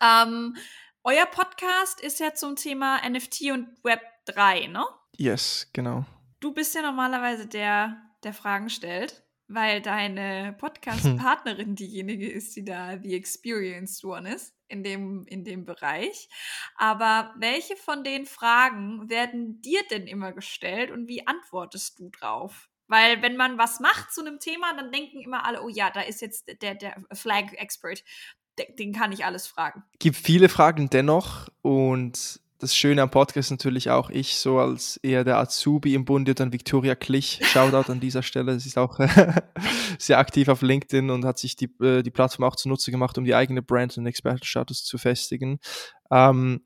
Ähm, euer Podcast ist ja zum Thema NFT und Web 3, ne?
Yes, genau.
Du bist ja normalerweise der, der Fragen stellt, weil deine Podcast-Partnerin hm. diejenige ist, die da the experienced one ist in dem, in dem Bereich. Aber welche von den Fragen werden dir denn immer gestellt und wie antwortest du drauf? Weil wenn man was macht zu einem Thema, dann denken immer alle, oh ja, da ist jetzt der, der Flag-Expert, den kann ich alles fragen.
Gibt viele Fragen dennoch und das Schöne am Podcast natürlich auch ich, so als eher der Azubi im Bunde, dann Victoria Klich, Shoutout an dieser Stelle. Sie ist auch sehr aktiv auf LinkedIn und hat sich die, äh, die Plattform auch zunutze gemacht, um die eigene Brand und Expertenstatus zu festigen. Ähm,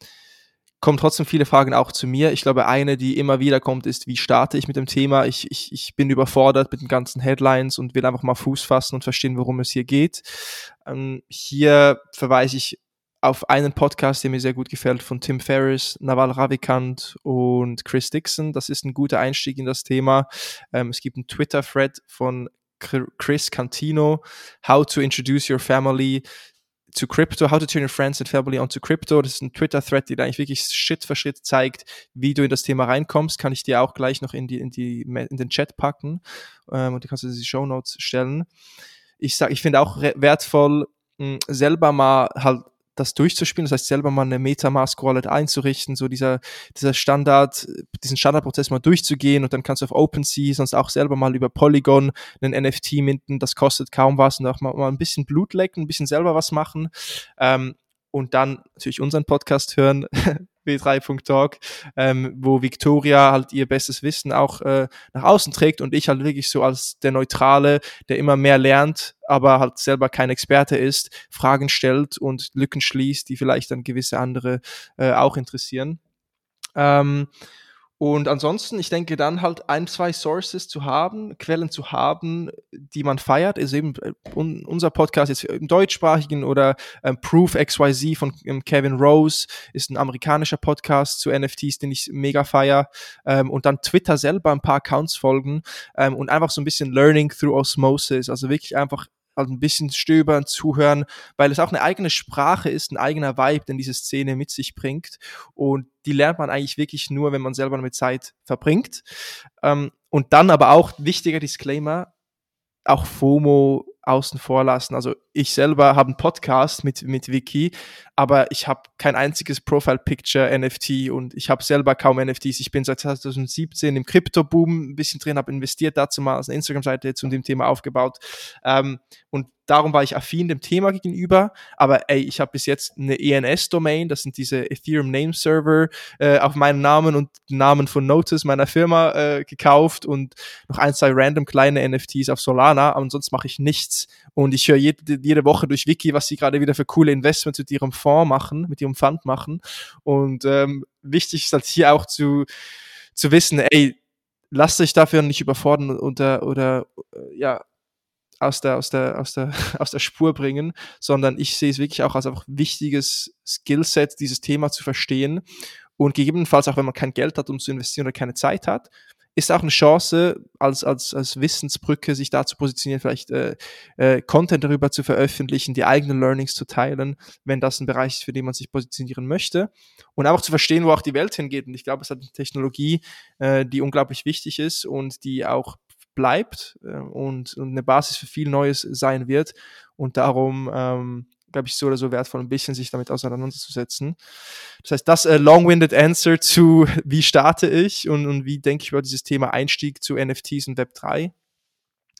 kommen trotzdem viele Fragen auch zu mir. Ich glaube, eine, die immer wieder kommt, ist, wie starte ich mit dem Thema? Ich, ich, ich bin überfordert mit den ganzen Headlines und will einfach mal Fuß fassen und verstehen, worum es hier geht. Ähm, hier verweise ich auf einen Podcast, der mir sehr gut gefällt, von Tim Ferriss, Naval Ravikant und Chris Dixon. Das ist ein guter Einstieg in das Thema. Ähm, es gibt einen Twitter-Thread von Chris Cantino, How to Introduce Your Family to Crypto, How to Turn Your Friends and Family onto Crypto. Das ist ein Twitter-Thread, der eigentlich wirklich Schritt für Schritt zeigt, wie du in das Thema reinkommst. Kann ich dir auch gleich noch in, die, in, die, in den Chat packen ähm, und du kannst du die Show Notes stellen. Ich sag, ich finde auch wertvoll, mh, selber mal halt das durchzuspielen, das heißt selber mal eine Metamask-Wallet einzurichten, so dieser, dieser Standard, diesen Standardprozess mal durchzugehen und dann kannst du auf OpenSea sonst auch selber mal über Polygon einen NFT minden, das kostet kaum was und auch mal, mal ein bisschen Blut lecken, ein bisschen selber was machen. Ähm, und dann natürlich unseren Podcast hören, W3.talk, ähm, wo Victoria halt ihr bestes Wissen auch äh, nach außen trägt und ich halt wirklich so als der Neutrale, der immer mehr lernt, aber halt selber kein Experte ist, Fragen stellt und Lücken schließt, die vielleicht dann gewisse andere äh, auch interessieren. Ähm, und ansonsten, ich denke dann halt ein, zwei Sources zu haben, Quellen zu haben, die man feiert, ist eben äh, unser Podcast jetzt im deutschsprachigen oder ähm, Proof XYZ von ähm, Kevin Rose ist ein amerikanischer Podcast zu NFTs, den ich mega feier. Ähm, und dann Twitter selber ein paar Accounts folgen ähm, und einfach so ein bisschen Learning through Osmosis, also wirklich einfach also ein bisschen stöbern, zuhören, weil es auch eine eigene Sprache ist, ein eigener Vibe, den diese Szene mit sich bringt. Und die lernt man eigentlich wirklich nur, wenn man selber damit Zeit verbringt. Ähm, und dann aber auch wichtiger Disclaimer, auch FOMO außen vor lassen. Also ich selber habe einen Podcast mit, mit Wiki, aber ich habe kein einziges Profile-Picture NFT und ich habe selber kaum NFTs. Ich bin seit 2017 im Krypto-Boom ein bisschen drin, habe investiert dazu mal eine Instagram-Seite zu dem Thema aufgebaut. Ähm, und darum war ich affin dem Thema gegenüber. Aber ey, ich habe bis jetzt eine ENS-Domain, das sind diese Ethereum Name Server, äh, auf meinen Namen und Namen von Notice meiner Firma äh, gekauft und noch ein, zwei random kleine NFTs auf Solana. Aber sonst mache ich nichts. Und ich höre jede, jede Woche durch Wiki, was sie gerade wieder für coole Investments mit ihrem Fonds machen, mit ihrem Fund machen. Und ähm, wichtig ist halt hier auch zu, zu wissen, ey, lasst euch dafür nicht überfordern oder, oder äh, ja, aus der, aus der, aus der, aus der Spur bringen, sondern ich sehe es wirklich auch als einfach wichtiges Skillset, dieses Thema zu verstehen und gegebenenfalls auch, wenn man kein Geld hat, um zu investieren oder keine Zeit hat, ist auch eine Chance, als, als, als Wissensbrücke sich da zu positionieren, vielleicht äh, äh, Content darüber zu veröffentlichen, die eigenen Learnings zu teilen, wenn das ein Bereich ist, für den man sich positionieren möchte. Und auch zu verstehen, wo auch die Welt hingeht. Und ich glaube, es hat eine Technologie, äh, die unglaublich wichtig ist und die auch bleibt äh, und, und eine Basis für viel Neues sein wird. Und darum, ähm, glaube ich, so oder so wertvoll, ein bisschen sich damit auseinanderzusetzen. Das heißt, das äh, long-winded Answer zu, wie starte ich und, und wie denke ich über dieses Thema Einstieg zu NFTs und Web 3.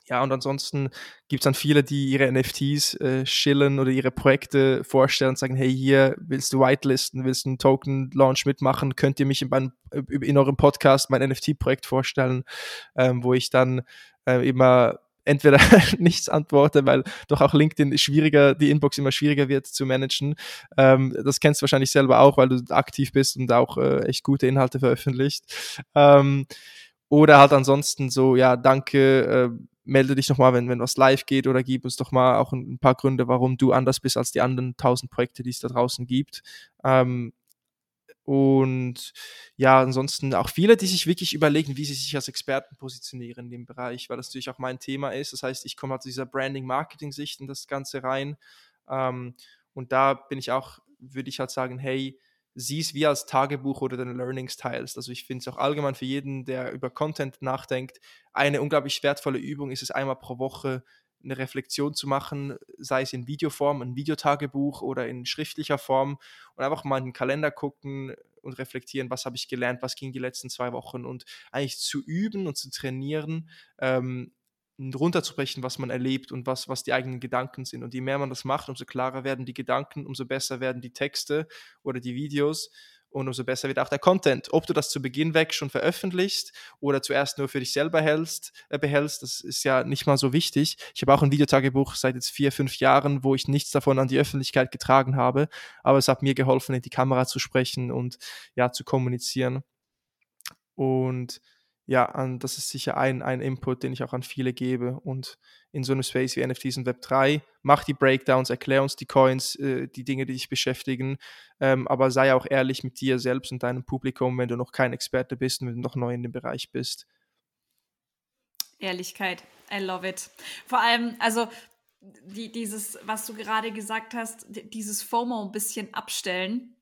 Ja, und ansonsten gibt es dann viele, die ihre NFTs äh, schillen oder ihre Projekte vorstellen und sagen, hey, hier willst du whitelisten, willst du einen Token-Launch mitmachen, könnt ihr mich in, mein, in eurem Podcast mein NFT-Projekt vorstellen, ähm, wo ich dann äh, immer entweder nichts antworte, weil doch auch LinkedIn schwieriger, die Inbox immer schwieriger wird zu managen. Ähm, das kennst du wahrscheinlich selber auch, weil du aktiv bist und auch äh, echt gute Inhalte veröffentlicht. Ähm, oder halt ansonsten so, ja, danke, äh, melde dich nochmal, wenn, wenn was live geht oder gib uns doch mal auch ein, paar Gründe, warum du anders bist als die anderen tausend Projekte, die es da draußen gibt. Ähm, und ja, ansonsten auch viele, die sich wirklich überlegen, wie sie sich als Experten positionieren in dem Bereich, weil das natürlich auch mein Thema ist. Das heißt, ich komme halt zu dieser Branding-Marketing-Sicht in das Ganze rein. Ähm, und da bin ich auch, würde ich halt sagen, hey, sieh es wie als Tagebuch oder deine Learnings teilst. Also ich finde es auch allgemein für jeden, der über Content nachdenkt, eine unglaublich wertvolle Übung ist es einmal pro Woche eine Reflexion zu machen, sei es in Videoform, ein Videotagebuch oder in schriftlicher Form und einfach mal in den Kalender gucken und reflektieren, was habe ich gelernt, was ging die letzten zwei Wochen und eigentlich zu üben und zu trainieren, ähm, runterzubrechen, was man erlebt und was, was die eigenen Gedanken sind. Und je mehr man das macht, umso klarer werden die Gedanken, umso besser werden die Texte oder die Videos und umso besser wird auch der Content. Ob du das zu Beginn weg schon veröffentlichst oder zuerst nur für dich selber hältst, äh, behältst, das ist ja nicht mal so wichtig. Ich habe auch ein Videotagebuch seit jetzt vier, fünf Jahren, wo ich nichts davon an die Öffentlichkeit getragen habe, aber es hat mir geholfen, in die Kamera zu sprechen und ja, zu kommunizieren. Und ja, das ist sicher ein, ein Input, den ich auch an viele gebe. Und in so einem Space wie NFTs und Web3, mach die Breakdowns, erklär uns die Coins, äh, die Dinge, die dich beschäftigen, ähm, aber sei auch ehrlich mit dir selbst und deinem Publikum, wenn du noch kein Experte bist und wenn du noch neu in dem Bereich bist.
Ehrlichkeit, I love it. Vor allem, also die, dieses, was du gerade gesagt hast, dieses FOMO ein bisschen abstellen.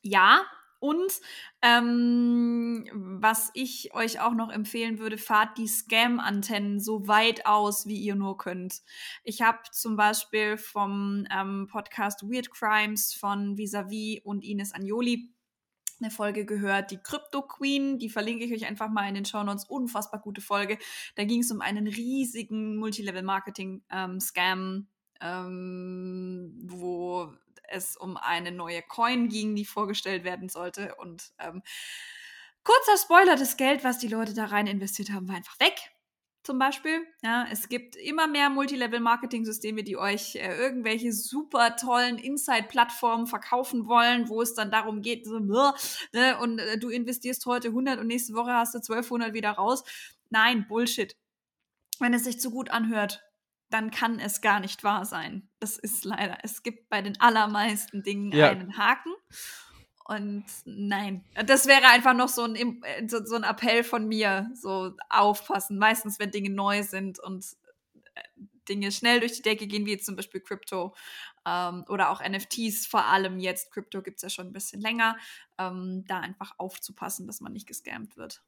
Ja, und ähm, was ich euch auch noch empfehlen würde, fahrt die Scam-Antennen so weit aus, wie ihr nur könnt. Ich habe zum Beispiel vom ähm, Podcast Weird Crimes von Visavi und Ines Agnoli eine Folge gehört, die Crypto Queen, die verlinke ich euch einfach mal in den Show Notes, unfassbar gute Folge. Da ging es um einen riesigen Multilevel-Marketing-Scam, ähm, ähm, wo es um eine neue Coin ging, die vorgestellt werden sollte. Und ähm, kurzer Spoiler, das Geld, was die Leute da rein investiert haben, war einfach weg zum Beispiel. Ja, es gibt immer mehr Multilevel-Marketing-Systeme, die euch äh, irgendwelche super tollen Inside-Plattformen verkaufen wollen, wo es dann darum geht, so, ne, und äh, du investierst heute 100 und nächste Woche hast du 1200 wieder raus. Nein, Bullshit. Wenn es sich zu gut anhört, dann kann es gar nicht wahr sein. Das ist leider. Es gibt bei den allermeisten Dingen ja. einen Haken. Und nein, das wäre einfach noch so ein, äh, so, ein Appell von mir, so aufpassen. Meistens, wenn Dinge neu sind und äh, Dinge schnell durch die Decke gehen, wie jetzt zum Beispiel Crypto ähm, oder auch NFTs, vor allem jetzt. Crypto gibt es ja schon ein bisschen länger, ähm, da einfach aufzupassen, dass man nicht gescammt wird.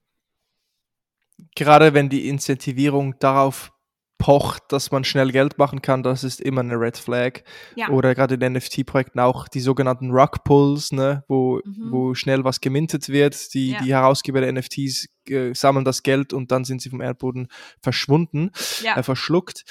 Gerade wenn die Incentivierung darauf pocht, dass man schnell Geld machen kann, das ist immer eine Red Flag. Ja. Oder gerade in NFT-Projekten auch die sogenannten Rug Pulls, ne, wo, mhm. wo schnell was gemintet wird. Die, ja. die Herausgeber der NFTs äh, sammeln das Geld und dann sind sie vom Erdboden verschwunden, ja. äh, verschluckt.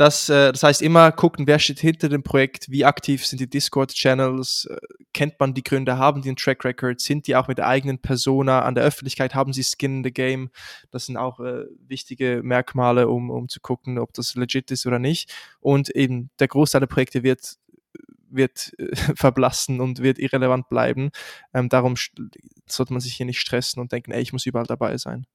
Das, äh, das heißt immer gucken, wer steht hinter dem Projekt, wie aktiv sind die Discord-Channels, äh, kennt man die Gründer, haben die einen Track Record, sind die auch mit der eigenen Persona an der Öffentlichkeit, haben sie Skin in the Game. Das sind auch äh, wichtige Merkmale, um, um zu gucken, ob das legit ist oder nicht. Und eben der Großteil der Projekte wird wird äh, verblassen und wird irrelevant bleiben. Ähm, darum sollte man sich hier nicht stressen und denken, ey, ich muss überall dabei sein.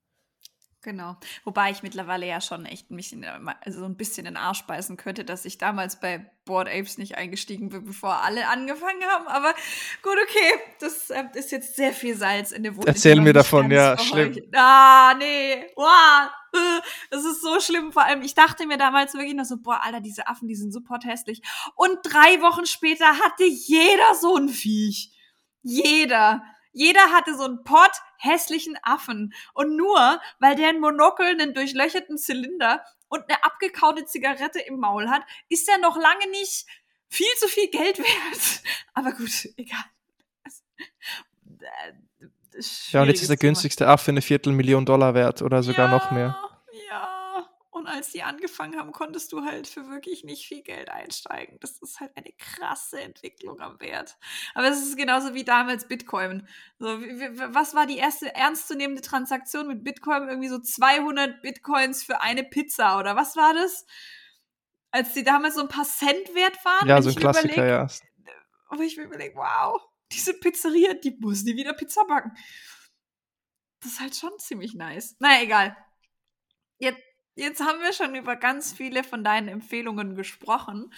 Genau. Wobei ich mittlerweile ja schon echt mich in, also so ein bisschen in den Arsch beißen könnte, dass ich damals bei Board Apes nicht eingestiegen bin, bevor alle angefangen haben. Aber gut, okay. Das äh, ist jetzt sehr viel Salz in der
Wunde. Erzähl mir davon, ja, schlimm.
Ah, nee. Wow. Das ist so schlimm. Vor allem, ich dachte mir damals wirklich noch so, boah, Alter, diese Affen, die sind super hässlich. Und drei Wochen später hatte jeder so ein Viech. Jeder. Jeder hatte so einen Pott hässlichen Affen. Und nur, weil der ein Monokel, einen durchlöcherten Zylinder und eine abgekaute Zigarette im Maul hat, ist er noch lange nicht viel zu viel Geld wert. Aber gut, egal.
Ja, und jetzt ist der günstigste Affe eine Viertelmillion Dollar wert oder sogar
ja,
noch mehr.
Und als die angefangen haben, konntest du halt für wirklich nicht viel Geld einsteigen. Das ist halt eine krasse Entwicklung am Wert. Aber es ist genauso wie damals Bitcoin. So, was war die erste ernstzunehmende Transaktion mit Bitcoin? Irgendwie so 200 Bitcoins für eine Pizza oder was war das? Als die damals so ein paar Cent wert waren.
Ja, so ein Klassiker, überleg, ja.
Aber ich mir überlege, wow, diese Pizzeria, die muss nie wieder Pizza backen. Das ist halt schon ziemlich nice. Naja, egal. Jetzt, haben wir schon über ganz viele von deinen Empfehlungen gesprochen.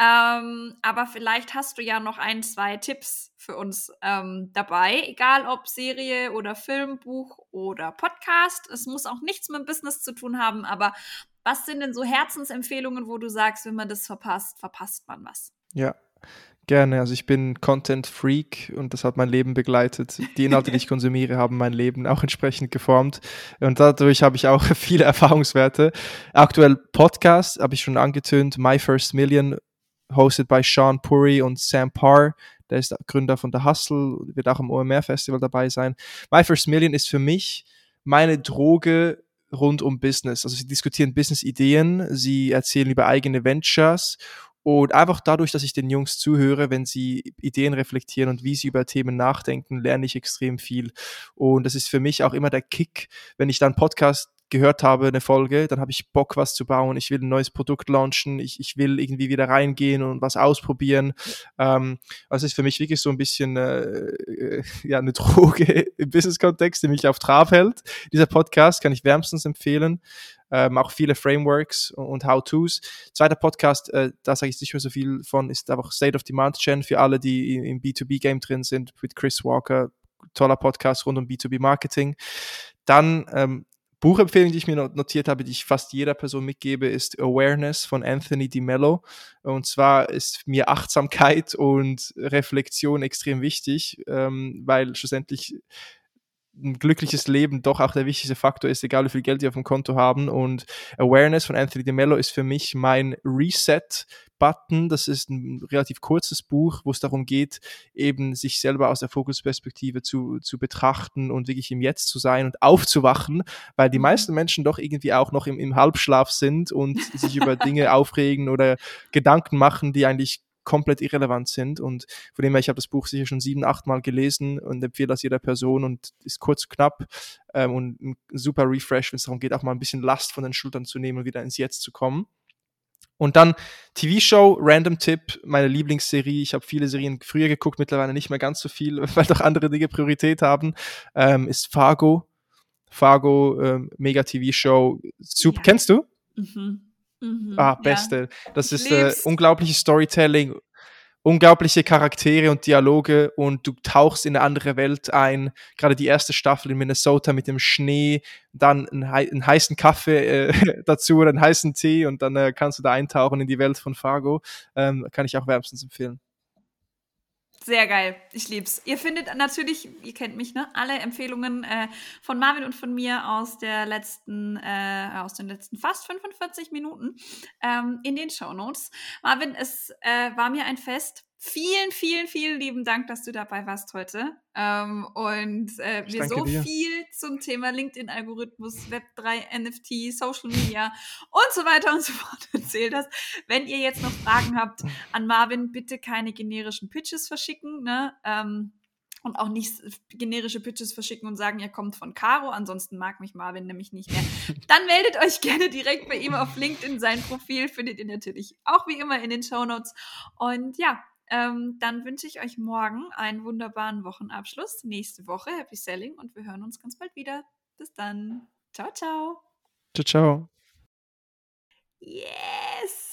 Ähm, aber vielleicht hast du ja noch ein, zwei Tipps für uns ähm, dabei, egal ob Serie oder Film, Buch oder Podcast. Es muss auch nichts mit Business zu tun haben, aber was sind denn so Herzensempfehlungen, wo du sagst, wenn man das verpasst, verpasst man was?
Ja, Gerne, also ich bin Content Freak und das hat mein Leben begleitet. Die Inhalte, die ich konsumiere, haben mein Leben auch entsprechend geformt und dadurch habe ich auch viele Erfahrungswerte. Aktuell Podcast, habe ich schon angetönt, My First Million, hosted by Sean Puri und Sam Parr. Der ist Gründer von The Hustle, wird auch am OMR Festival dabei sein. My First Million ist für mich meine Droge rund um Business. Also sie diskutieren Business-Ideen, sie erzählen über eigene Ventures und einfach dadurch, dass ich den Jungs zuhöre, wenn sie Ideen reflektieren und wie sie über Themen nachdenken, lerne ich extrem viel. Und das ist für mich auch immer der Kick, wenn ich dann Podcast gehört habe, eine Folge, dann habe ich Bock, was zu bauen. Ich will ein neues Produkt launchen. Ich, ich will irgendwie wieder reingehen und was ausprobieren. Ähm, also ist für mich wirklich so ein bisschen äh, äh ja, eine Droge im Business-Kontext, die mich auf Trab hält. Dieser Podcast kann ich wärmstens empfehlen. Ähm, auch viele Frameworks und How-Tos. Zweiter Podcast, äh, da sage ich nicht mehr so viel von, ist einfach State of Demand Gen für alle, die im B2B-Game drin sind, mit Chris Walker. Toller Podcast rund um B2B-Marketing. Dann ähm, Buchempfehlung, die ich mir notiert habe, die ich fast jeder Person mitgebe, ist Awareness von Anthony DiMello. Und zwar ist mir Achtsamkeit und Reflexion extrem wichtig, ähm, weil schlussendlich ein glückliches Leben doch auch der wichtigste Faktor ist, egal wie viel Geld die auf dem Konto haben. Und Awareness von Anthony DeMello ist für mich mein Reset-Button. Das ist ein relativ kurzes Buch, wo es darum geht, eben sich selber aus der Fokusperspektive zu, zu betrachten und wirklich im Jetzt zu sein und aufzuwachen, weil die mhm. meisten Menschen doch irgendwie auch noch im, im Halbschlaf sind und sich über Dinge aufregen oder Gedanken machen, die eigentlich komplett irrelevant sind. Und von dem her, ich habe das Buch sicher schon sieben, acht Mal gelesen und empfehle das jeder Person und ist kurz, knapp ähm, und ein super Refresh, wenn es darum geht, auch mal ein bisschen Last von den Schultern zu nehmen und wieder ins Jetzt zu kommen. Und dann TV-Show, Random Tipp, meine Lieblingsserie. Ich habe viele Serien früher geguckt, mittlerweile nicht mehr ganz so viel, weil doch andere Dinge Priorität haben, ähm, ist Fargo. Fargo, ähm, mega TV-Show. Super. Ja. Kennst du? Mhm. Mhm, ah, beste. Ja. Das ist äh, unglaubliches Storytelling, unglaubliche Charaktere und Dialoge und du tauchst in eine andere Welt ein. Gerade die erste Staffel in Minnesota mit dem Schnee, dann einen, einen heißen Kaffee äh, dazu oder einen heißen Tee und dann äh, kannst du da eintauchen in die Welt von Fargo. Ähm, kann ich auch wärmstens empfehlen.
Sehr geil. Ich lieb's. Ihr findet natürlich, ihr kennt mich, ne? Alle Empfehlungen äh, von Marvin und von mir aus der letzten, äh, aus den letzten fast 45 Minuten ähm, in den Show Notes. Marvin, es äh, war mir ein Fest. Vielen, vielen, vielen lieben Dank, dass du dabei warst heute ähm, und äh, wir so dir. viel zum Thema LinkedIn-Algorithmus, Web3, NFT, Social Media und so weiter und so fort erzählt hast. Wenn ihr jetzt noch Fragen habt an Marvin, bitte keine generischen Pitches verschicken. Ne? Ähm, und auch nicht generische Pitches verschicken und sagen, ihr kommt von Caro, ansonsten mag mich Marvin nämlich nicht mehr. Dann meldet euch gerne direkt bei ihm auf LinkedIn. Sein Profil findet ihr natürlich auch wie immer in den Show Notes. Und ja, ähm, dann wünsche ich euch morgen einen wunderbaren Wochenabschluss. Nächste Woche Happy Selling und wir hören uns ganz bald wieder. Bis dann. Ciao, ciao.
Ciao, ciao.
Yes!